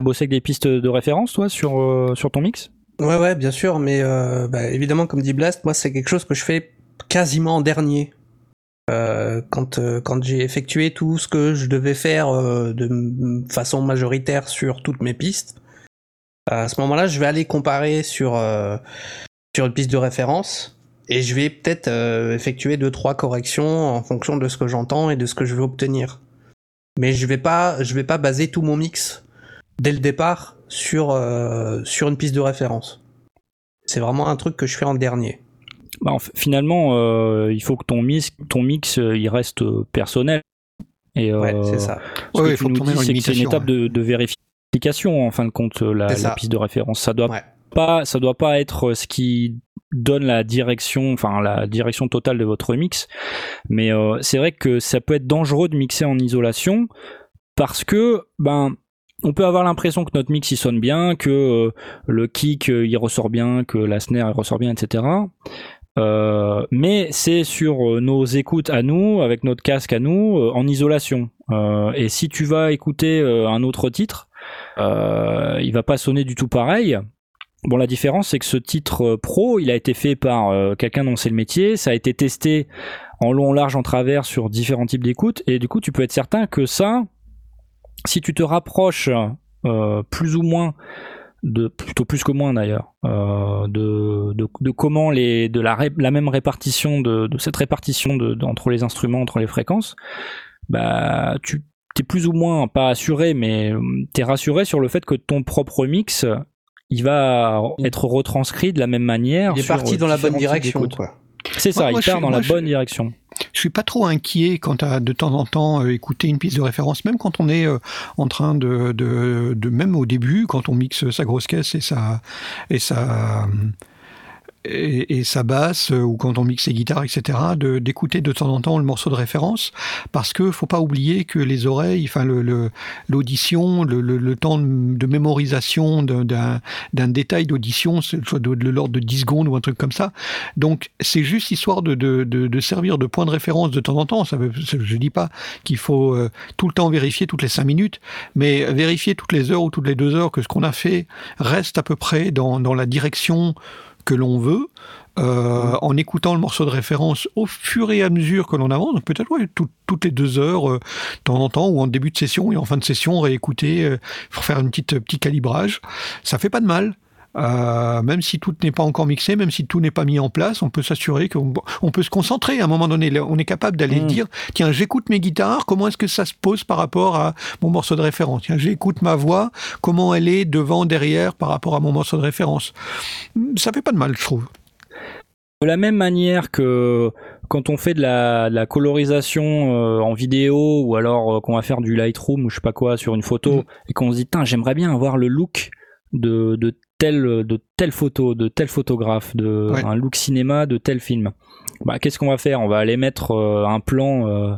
bossé avec des pistes de référence toi sur sur ton mix? Ouais, ouais, bien sûr, mais euh, bah, évidemment, comme dit Blast, moi, c'est quelque chose que je fais quasiment en dernier. quand quand j'ai effectué tout ce que je devais faire de façon majoritaire sur toutes mes pistes, à ce moment-là, je vais aller comparer sur sur une piste de référence et je vais peut-être effectuer deux trois corrections en fonction de ce que j'entends et de ce que je veux obtenir. Mais je vais pas je vais pas baser tout mon mix dès le départ sur, euh, sur une piste de référence. C'est vraiment un truc que je fais en dernier. Bah, finalement, euh, il faut que ton mix, ton mix euh, il reste personnel. Et, ouais, c'est ça. Ce que tu nous dis, c'est que c'est une étape de, vérification, en fin de compte, la, piste de référence. Ça doit pas, ça doit pas être ce qui donne la direction, enfin la direction totale de votre mix. Mais c'est vrai que ça peut être dangereux de mixer en isolation parce que, ben, on peut avoir l'impression que notre mix sonne bien, que euh, le kick euh, il ressort bien, que la snare il ressort bien, etc. Euh, mais c'est sur nos écoutes à nous, avec notre casque à nous, en isolation. et si tu vas écouter un autre titre, il va pas sonner du tout pareil. Bon, la différence, c'est que ce titre pro, il a été fait par quelqu'un dont c'est le métier, ça a été testé en long, large, en travers sur différents types d'écoutes, et du coup, tu peux être certain que ça, si tu te rapproches euh, plus ou moins de plutôt plus que moins d'ailleurs euh, de, de, comment les de la, la même répartition de, de cette répartition de, entre les instruments entre les fréquences bah tu t'es plus ou moins pas assuré mais t'es rassuré sur le fait que ton propre mix il va être retranscrit de la même manière il est parti dans la bonne direction quoi. C'est ça, il part dans la bonne direction. Je suis pas trop inquiet quand à de temps en temps euh, écouter une piste de référence, même quand on est euh, en train de, de, de, même au début, quand on mixe sa grosse caisse et sa et sa et, sa basse, euh, ou quand on mixe ses guitares, etc., d'écouter de, temps en temps le morceau de référence, parce que faut pas oublier que les oreilles, enfin l'audition, le, le, le, temps de mémorisation d'un détail d'audition, soit de, de l'ordre de 10 secondes ou un truc comme ça. Donc c'est juste histoire de, de, servir de point de référence de temps en temps. Ça veut, je dis pas qu'il faut euh, tout le temps vérifier toutes les 5 minutes, mais vérifier toutes les heures ou toutes les deux heures que ce qu'on a fait reste à peu près dans, dans la direction que l'on veut, euh, en écoutant le morceau de référence au fur et à mesure que l'on avance, peut-être toutes les deux heures, euh, de temps en temps, ou en début de session et en fin de session, réécouter euh, pour faire un petit, petit calibrage. Ça fait pas de mal. Euh, même si tout n'est pas encore mixé, même si tout n'est pas mis en place, on peut s'assurer qu'on on peut se concentrer à un moment donné. On est capable d'aller mm. dire tiens, j'écoute mes guitares, comment est-ce que ça se pose par rapport à mon morceau de référence? Tiens, j'écoute ma voix, comment elle est devant, derrière par rapport à mon morceau de référence? Ça fait pas de mal, je trouve. De la même manière que quand on fait de la, colorisation euh, en vidéo ou alors euh, qu'on va faire du Lightroom ou je sais pas quoi sur une photo mm. et qu'on se dit j'aimerais bien avoir le look de, de telle, de telle photo, de tel photographe, de un look cinéma de tel film. Bah, qu'est-ce qu'on va faire? On va aller mettre euh, un plan euh,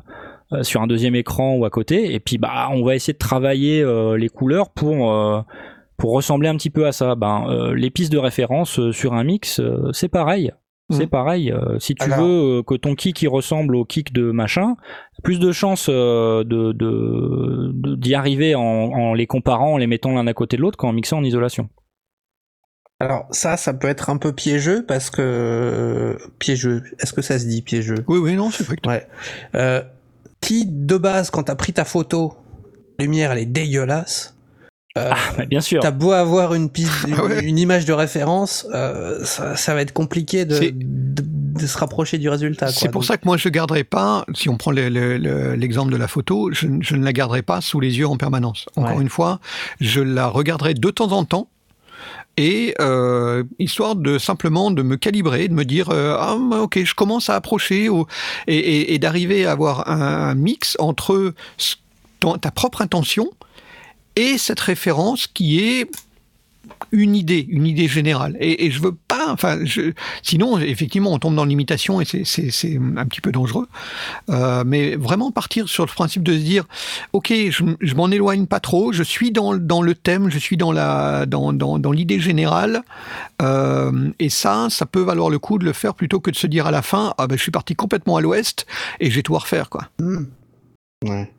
euh, sur un deuxième écran ou à côté, et puis bah on va essayer de travailler les couleurs pour pour ressembler un petit peu à ça. Ben les pistes de référence sur un mix, c'est pareil. C'est mmh. pareil. si tu veux que ton kick il ressemble au kick de machin, plus de chances de d'y arriver en, en, les comparant, en les mettant l'un à côté de l'autre qu'en mixant en isolation. Alors ça, ça peut être un peu piégeux parce que piégeux. Est-ce que ça se dit piégeux? Oui, oui, non, c'est vrai. Ouais. Euh, qui de base, quand t'as pris ta photo, lumière, elle est dégueulasse. Euh, ah, bien sûr. T'as beau avoir une, piste, ah une, image de référence, euh, ça, va être compliqué de, de, se rapprocher du résultat. C'est pour ça que moi je garderai pas, si on prend l'exemple de la photo, je, je, ne la garderai pas sous les yeux en permanence. Encore une fois, je la regarderai de temps en temps et euh, histoire de simplement de me calibrer, de me dire euh, ah ok je commence à approcher et, d'arriver à avoir un, mix entre ta propre intention et cette référence qui est une idée, une idée générale. Et, et je veux pas, enfin, je, sinon, effectivement, on tombe dans l'imitation et c'est un petit peu dangereux. Euh, mais vraiment partir sur le principe de se dire, ok, je, je m'en éloigne pas trop, je suis dans, dans, le thème, je suis dans la, dans, dans, dans l'idée générale. Euh, et ça, ça peut valoir le coup de le faire plutôt que de se dire à la fin, ah ben, je suis parti complètement à l'ouest et j'ai tout à refaire, quoi. Mmh. Ouais.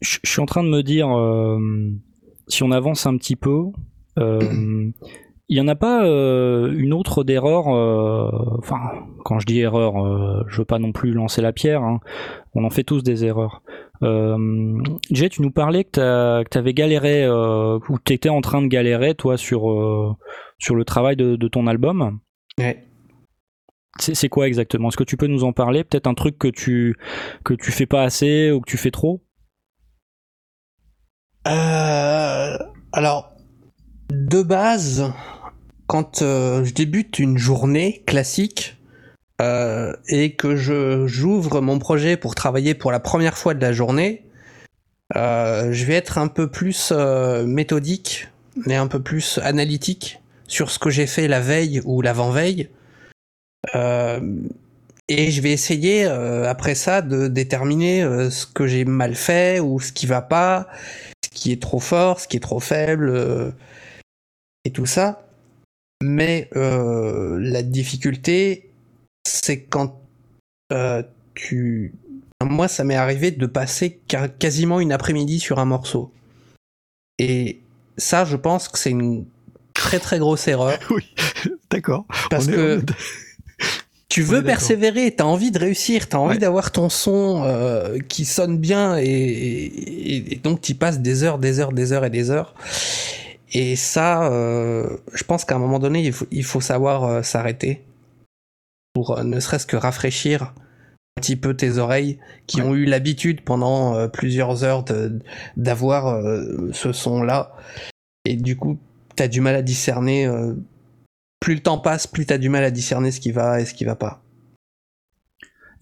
Je, suis en train de me dire. Euh si on avance un petit peu, il y en a pas euh, une autre d'erreur. Euh, enfin, quand je dis erreur, euh, je veux pas non plus lancer la pierre. Hein. On en fait tous des erreurs. Euh, Jay, tu nous parlais que tu avais galéré ou tu étais en train de galérer toi sur sur le travail de, de ton album. Ouais. C'est quoi exactement? Est-ce que tu peux nous en parler? Peut-être un truc que tu que tu fais pas assez ou que tu fais trop? Alors, de base, quand euh, je débute une journée classique euh, et que je j'ouvre mon projet pour travailler pour la première fois de la journée, euh, je vais être un peu plus méthodique et un peu plus analytique sur ce que j'ai fait la veille ou l'avant-veille. et je vais essayer après ça de déterminer ce que j'ai mal fait ou ce qui va pas, ce qui est trop fort, ce qui est trop faible et tout ça. Mais euh, la difficulté, c'est quand euh, tu... Moi, ça m'est arrivé de passer quasiment une après-midi sur un morceau. Et ça, je pense que c'est une très très grosse erreur. oui, d'accord. Parce que tu veux persévérer, t'as envie de réussir, t'as envie d'avoir ton son euh, qui sonne bien et, et, et donc tu passes des heures, des heures, des heures et des heures. Et ça, euh, je pense qu'à un moment donné, il faut, il faut savoir euh, s'arrêter pour euh, ne serait-ce que rafraîchir un petit peu tes oreilles qui ont eu l'habitude pendant plusieurs heures d'avoir ce son-là. Et du coup, t'as du mal à discerner. plus le temps passe, plus t'as du mal à discerner ce qui va et ce qui va pas.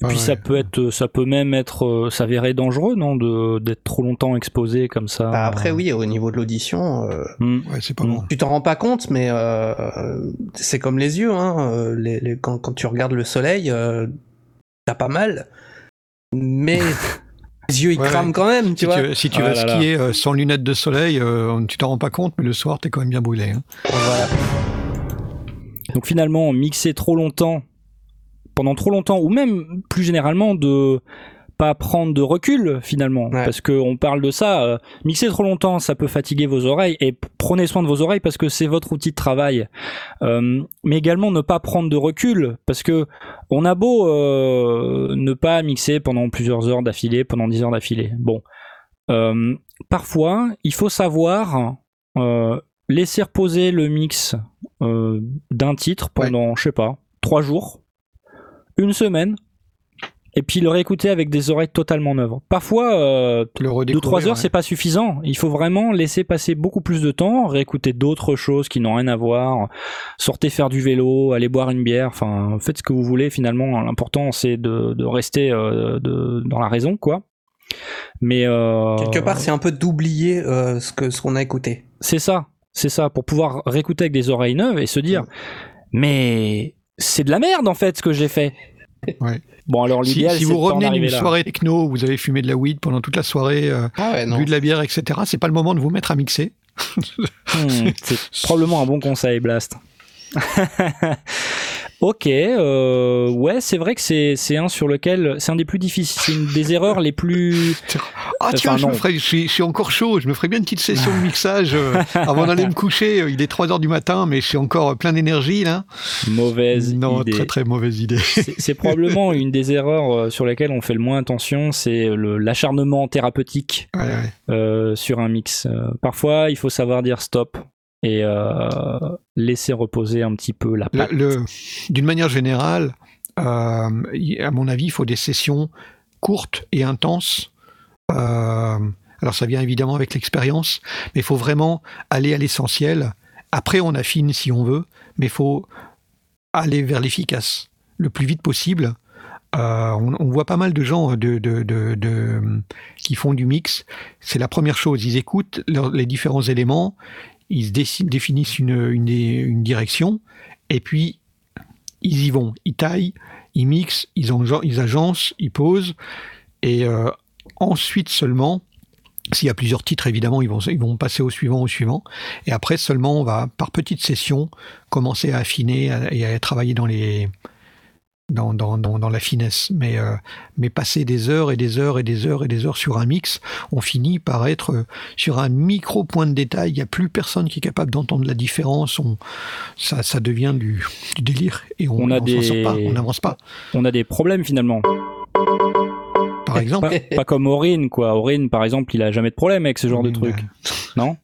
Et puis ça peut être, ça peut même être, euh, s'avérer dangereux, non, de d'être trop longtemps exposé comme ça. Bah après oui, au niveau de l'audition, euh, hmm. ouais, c'est pas bon. Tu t'en rends pas compte, mais euh, c'est comme les yeux, hein. Euh, les, les, quand, quand, tu regardes le soleil, euh, t'as pas mal, mais les yeux ils crament quand même, tu si vois. Tu, si tu ah vas skier sans lunettes de soleil, tu t'en rends pas compte, mais le soir t'es quand même bien brûlé. Hein. Voilà. Donc finalement, mixer trop longtemps pendant trop longtemps, ou même plus généralement de pas prendre de recul finalement. Parce que on parle de ça euh, mixer trop longtemps ça peut fatiguer vos oreilles et prenez soin de vos oreilles parce que c'est votre outil de travail. Euh, mais également ne pas prendre de recul parce que on a beau euh, ne pas mixer pendant plusieurs heures d'affilée pendant 10 heures d'affilée. Bon. Parfois il faut savoir laisser reposer le mix d'un titre pendant je sais pas trois jours une semaine et puis le réécouter avec des oreilles totalement neuves. Parfois, euh, 2-3 heures, c'est pas suffisant. Il faut vraiment laisser passer beaucoup plus de temps, réécouter d'autres choses qui n'ont rien à voir, sortez faire du vélo, aller boire une bière, enfin, faites ce que vous voulez finalement. L'important, c'est de, de rester euh, de, dans la raison, quoi. Mais euh, quelque part, c'est un peu d'oublier euh, ce que ce qu'on a écouté. C'est ça, c'est ça, pour pouvoir réécouter avec des oreilles neuves et se dire, mais c'est de la merde en fait ce que j'ai fait. Ouais. Bon alors l'idéal si, si vous revenez d'une soirée techno, vous avez fumé de la weed pendant toute la soirée, euh, ah ouais, bu de la bière, etc. C'est pas le moment de vous mettre à mixer. hmm, c'est probablement un bon conseil, Blast. Ok, euh, ouais, c'est vrai que c'est un sur lequel c'est un des plus difficiles, c'est une des erreurs les plus. Ah tiens, je, me ferais, je, suis, je, suis, encore chaud, je me ferais bien une petite session de mixage euh, avant d'aller me coucher. Il est 3 heures du matin, mais je suis encore plein d'énergie là. Mauvaise non, idée. très très mauvaise idée. C'est probablement une des erreurs euh, sur lesquelles on fait le moins attention, c'est l'acharnement thérapeutique ouais, ouais. Euh, sur un mix. Parfois, il faut savoir dire stop et euh, laisser reposer un petit peu la pâte. D'une manière générale, euh, à mon avis, il faut des sessions courtes et intenses. Euh, alors ça vient évidemment avec l'expérience, mais il faut vraiment aller à l'essentiel. Après, on affine si on veut, mais il faut aller vers l'efficace le plus vite possible. Euh, on, on, voit pas mal de gens de, de, de, de qui font du mix. C'est la première chose. Ils écoutent leur, les différents éléments, ils définissent une, direction, et puis ils y vont. Ils taillent, ils mixent, ils, ils agencent, ils posent, et euh, ensuite seulement, s'il y a plusieurs titres, évidemment, ils vont, ils vont passer au suivant, au suivant, et après seulement, on va, par petites sessions, commencer à affiner et à travailler dans les, dans, dans, dans, la finesse. Mais, euh, mais passer des heures et des heures et des heures et des heures sur un mix, on finit par être euh, sur un micro point de détail. Il n'y a plus personne qui est capable d'entendre la différence. On, ça, ça devient du, du délire et on n'avance pas, On a des problèmes finalement. Par exemple. Pas, comme Aurine, quoi. Aurine, par exemple, il a jamais de problème avec ce genre de truc. Non?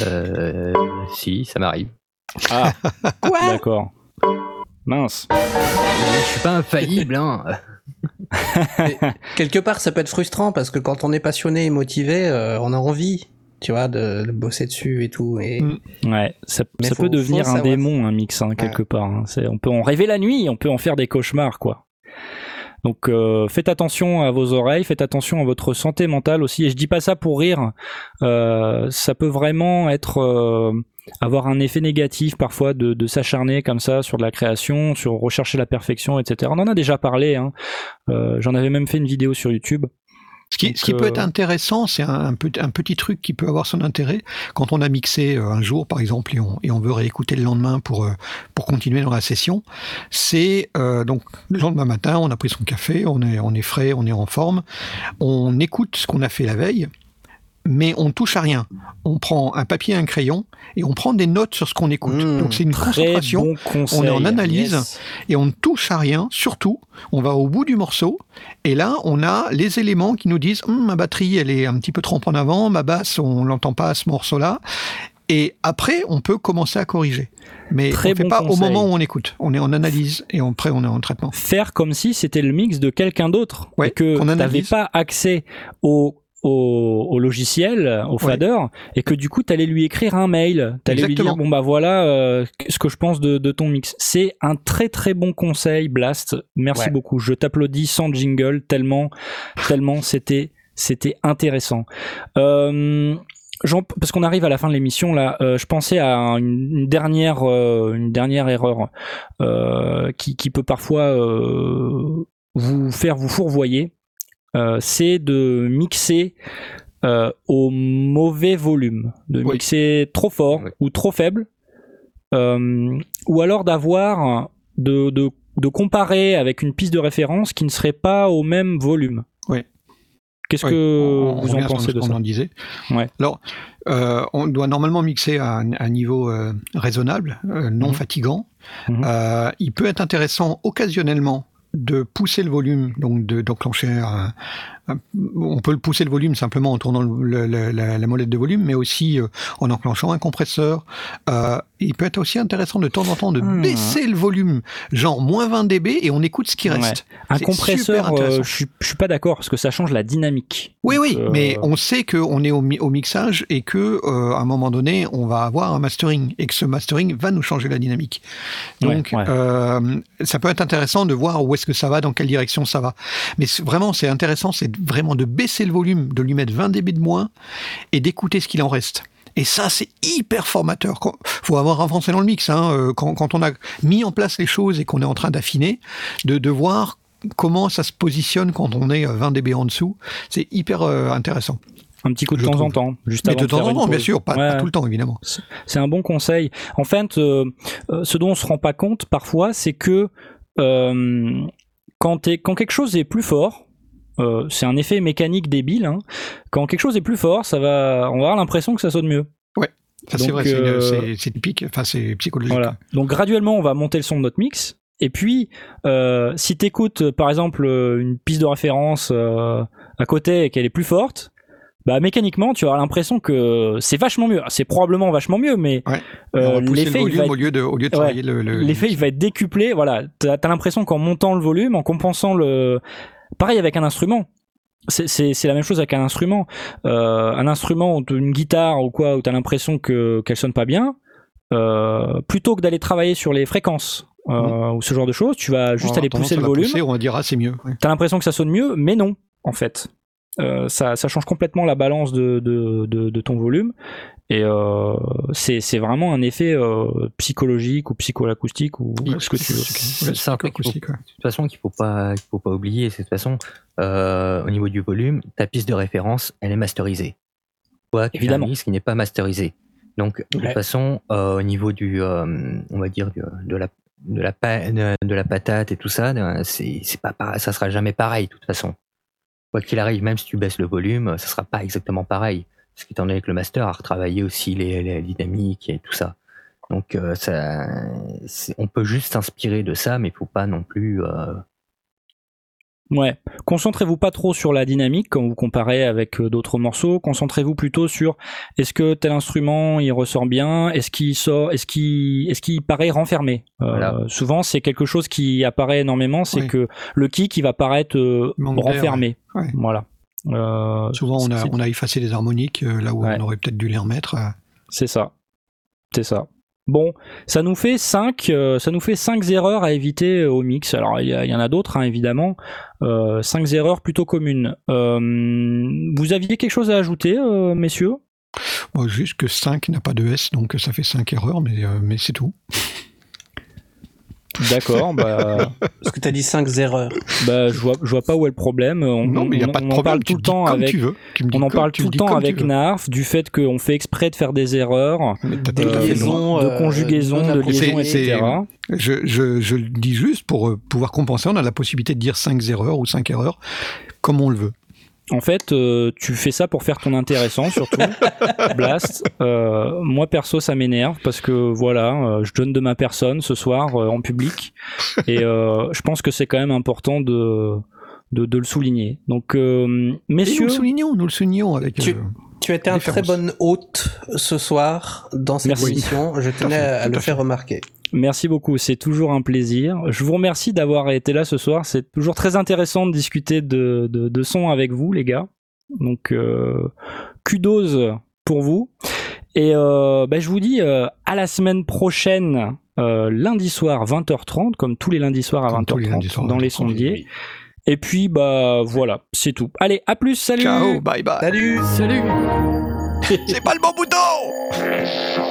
Euh, Si, ça m'arrive. Ah, D'accord. Mince. Je suis pas infaillible, hein. quelque part, ça peut être frustrant parce que quand on est passionné et motivé, euh, on a envie, tu vois, de, bosser dessus et tout. Et... Mm. Ouais, ça, peut devenir un démon, un mix, hein, quelque part. Hein. On peut en rêver la nuit, on peut en faire des cauchemars, quoi. Donc euh, faites attention à vos oreilles, faites attention à votre santé mentale aussi. Et je dis pas ça pour rire. Euh, ça peut vraiment être euh, avoir un effet négatif parfois de, s'acharner comme ça sur de la création, sur rechercher la perfection, etc. On en a déjà parlé. Hein. J'en avais même fait une vidéo sur YouTube. Ce qui, peut être intéressant, c'est un, petit truc qui peut avoir son intérêt. Quand on a mixé euh, un jour, par exemple, et on, veut réécouter le lendemain pour, euh, pour continuer dans la session, c'est euh, donc le lendemain matin, on a pris son café, on est, on est frais, on est en forme, on écoute ce qu'on a fait la veille, mais on touche à rien. On prend un papier et un crayon et on prend des notes sur ce qu'on écoute. Mmh, Donc c'est une concentration, on est en analyse et on ne touche à rien. Surtout, on va au bout du morceau et là on a les éléments qui nous disent hum, ma batterie elle est un petit peu trop en avant, ma basse on l'entend pas à ce morceau-là. Et après, on peut commencer à corriger. Mais Très on ne fait pas au moment où on écoute. On est en analyse et après on est en traitement. Faire comme si c'était le mix de quelqu'un d'autre. et que tu n'avais pas accès au au, logiciel, au fader, et que du coup, tu allais lui écrire un mail. Tu allais lui dire, bon bah voilà euh, ce que je pense de, ton mix. C'est un très très bon conseil, Blast. Merci beaucoup. Je t'applaudis sans jingle, tellement, tellement c'était c'était intéressant. Euh, parce qu'on arrive à la fin de l'émission là, euh, je pensais à une, dernière une dernière erreur qui, qui peut parfois vous faire vous fourvoyer. Euh, c'est de mixer euh, au mauvais volume, de mixer trop fort ou trop faible, euh, ou alors d'avoir de, de, comparer avec une piste de référence qui ne serait pas au même volume. Oui. Qu'est-ce que vous en pensez de ça On disait. Alors, on doit normalement mixer à un, niveau raisonnable, non mhm. fatigant. Mhm. il peut être intéressant occasionnellement de pousser le volume, donc d'enclencher on peut le pousser le volume simplement en tournant la, molette de volume, mais aussi euh, en enclenchant un compresseur. Euh, il peut être aussi intéressant de temps en temps de hmm. baisser le volume, genre moins 20 dB, et on écoute ce qui reste. Un compresseur, euh, je, je suis pas d'accord parce que ça change la dynamique. Oui, oui, mais on sait qu'on est au, au, mixage et que à un moment donné, on va avoir un mastering et que ce mastering va nous changer la dynamique. Donc, ça peut être intéressant de voir où est-ce que ça va, dans quelle direction ça va. Mais vraiment, c'est intéressant, c'est vraiment de baisser le volume, de lui mettre 20 dB de moins et d'écouter ce qu'il en reste. Et ça, c'est hyper formateur. faut avoir avancé dans le mix. Hein, euh, quand, on a mis en place les choses et qu'on est en train d'affiner, de, de voir comment ça se positionne quand on est 20 dB en dessous, c'est hyper euh, intéressant. Un petit coup de temps en temps, juste avant de, temps en temps, bien sûr, pas, tout le temps évidemment. C'est un bon conseil. En fait, euh, ce dont on se rend pas compte parfois, c'est que quand, quand quelque chose est plus fort, euh, c'est un effet mécanique débile. Hein. Quand quelque chose est plus fort, ça va, on va avoir l'impression que ça sonne mieux. Ouais, c'est vrai, euh, c'est typique, enfin c'est psychologique. Voilà. Donc graduellement, on va monter le son de notre mix. Et puis, euh, si tu écoutes par exemple une piste de référence à côté et qu'elle est plus forte, bah mécaniquement tu auras l'impression que c'est vachement mieux. C'est probablement vachement mieux, mais l'effet il va être... au lieu de au lieu de travailler le, l'effet il va être décuplé. Voilà, t'as as, l'impression qu'en montant le volume, en compensant le Pareil avec un instrument. C'est la même chose avec un instrument. Euh, un instrument, une guitare ou quoi, où tu as l'impression que qu'elle sonne pas bien, euh, plutôt que d'aller travailler sur les fréquences euh, mm. ou ce genre de choses, tu vas juste aller pousser le volume. on va dire ah, c'est mieux. Tu as l'impression que ça sonne mieux, mais non, en fait. ça, ça, change complètement la balance de, de, de ton volume et euh, c'est vraiment un effet euh, psychologique ou psychoacoustique ou ce que tu veux. C'est un truc de toute façon qu'il faut pas qu'il faut pas oublier. C'est de toute façon euh, au niveau du volume, ta piste de référence, elle est masterisée. Toi, tu Évidemment. ce qui n'est pas masterisé. Donc de toute façon, au niveau du, on va dire de la de la, de, la patate et tout ça, c'est pas ça sera jamais pareil de toute façon. Quoi qu'il arrive, même si tu baisses le volume, ça sera pas exactement pareil. Parce qu'étant donné que le master a retravaillé aussi les, dynamiques et tout ça. Donc ça, on peut juste s'inspirer de ça, mais il faut pas non plus Ouais. Concentrez-vous pas trop sur la dynamique quand vous comparez avec euh, d'autres morceaux. Concentrez-vous plutôt sur est-ce que tel instrument il ressort bien, est-ce qu'il sort, est-ce qu'il, est-ce qu'il paraît renfermé? Euh, souvent, c'est quelque chose qui apparaît énormément, c'est que le kick il va paraître euh, renfermé. Voilà. Souvent, on a, on a effacé les harmoniques là où on aurait peut-être dû les remettre. C'est ça. C'est ça. Bon, ça nous fait 5 euh, ça nous fait cinq erreurs à éviter au mix. Alors il y, en a d'autres hein, évidemment. Euh, 5 erreurs plutôt communes. Euh, vous aviez quelque chose à ajouter, euh, messieurs? Juste que 5 n'a pas de S, donc ça fait 5 erreurs, mais, mais c'est tout. D'accord. Bah... Parce que tu as dit 5 erreurs. Bah, je vois, je vois pas où est le problème. On, non, mais il n'y a pas de problème. On parle tout le temps avec. On en parle tout le temps avec Narf du fait qu'on fait exprès de faire des erreurs, euh, de conjugaison, de liaison, etc. Je, je, je le dis juste pour euh, pouvoir compenser. On a la possibilité de dire 5 erreurs ou 5 erreurs comme on le veut. En fait, euh, tu fais ça pour faire ton intéressant, surtout. Blast. Euh, moi, perso, ça m'énerve parce que voilà, euh, je donne de ma personne ce soir en public. Et je pense que c'est quand même important de, de, le souligner. Donc, messieurs. nous le soulignons, nous le soulignons avec. Tu, tu as été un très bon hôte ce soir dans cette émission. Je tenais à, le faire remarquer. Merci beaucoup, c'est toujours un plaisir. Je vous remercie d'avoir été là ce soir. C'est toujours très intéressant de discuter de, de, son avec vous, les gars. Donc, euh, kudos pour vous. Et euh, bah, je vous dis euh, à la semaine prochaine, lundi soir 20h30, comme tous les lundis soirs à 20h30 dans les sondiers. Et puis bah voilà, c'est tout. Allez, à plus, salut. Ciao, bye bye. Salut, salut. c'est pas le bon bouton.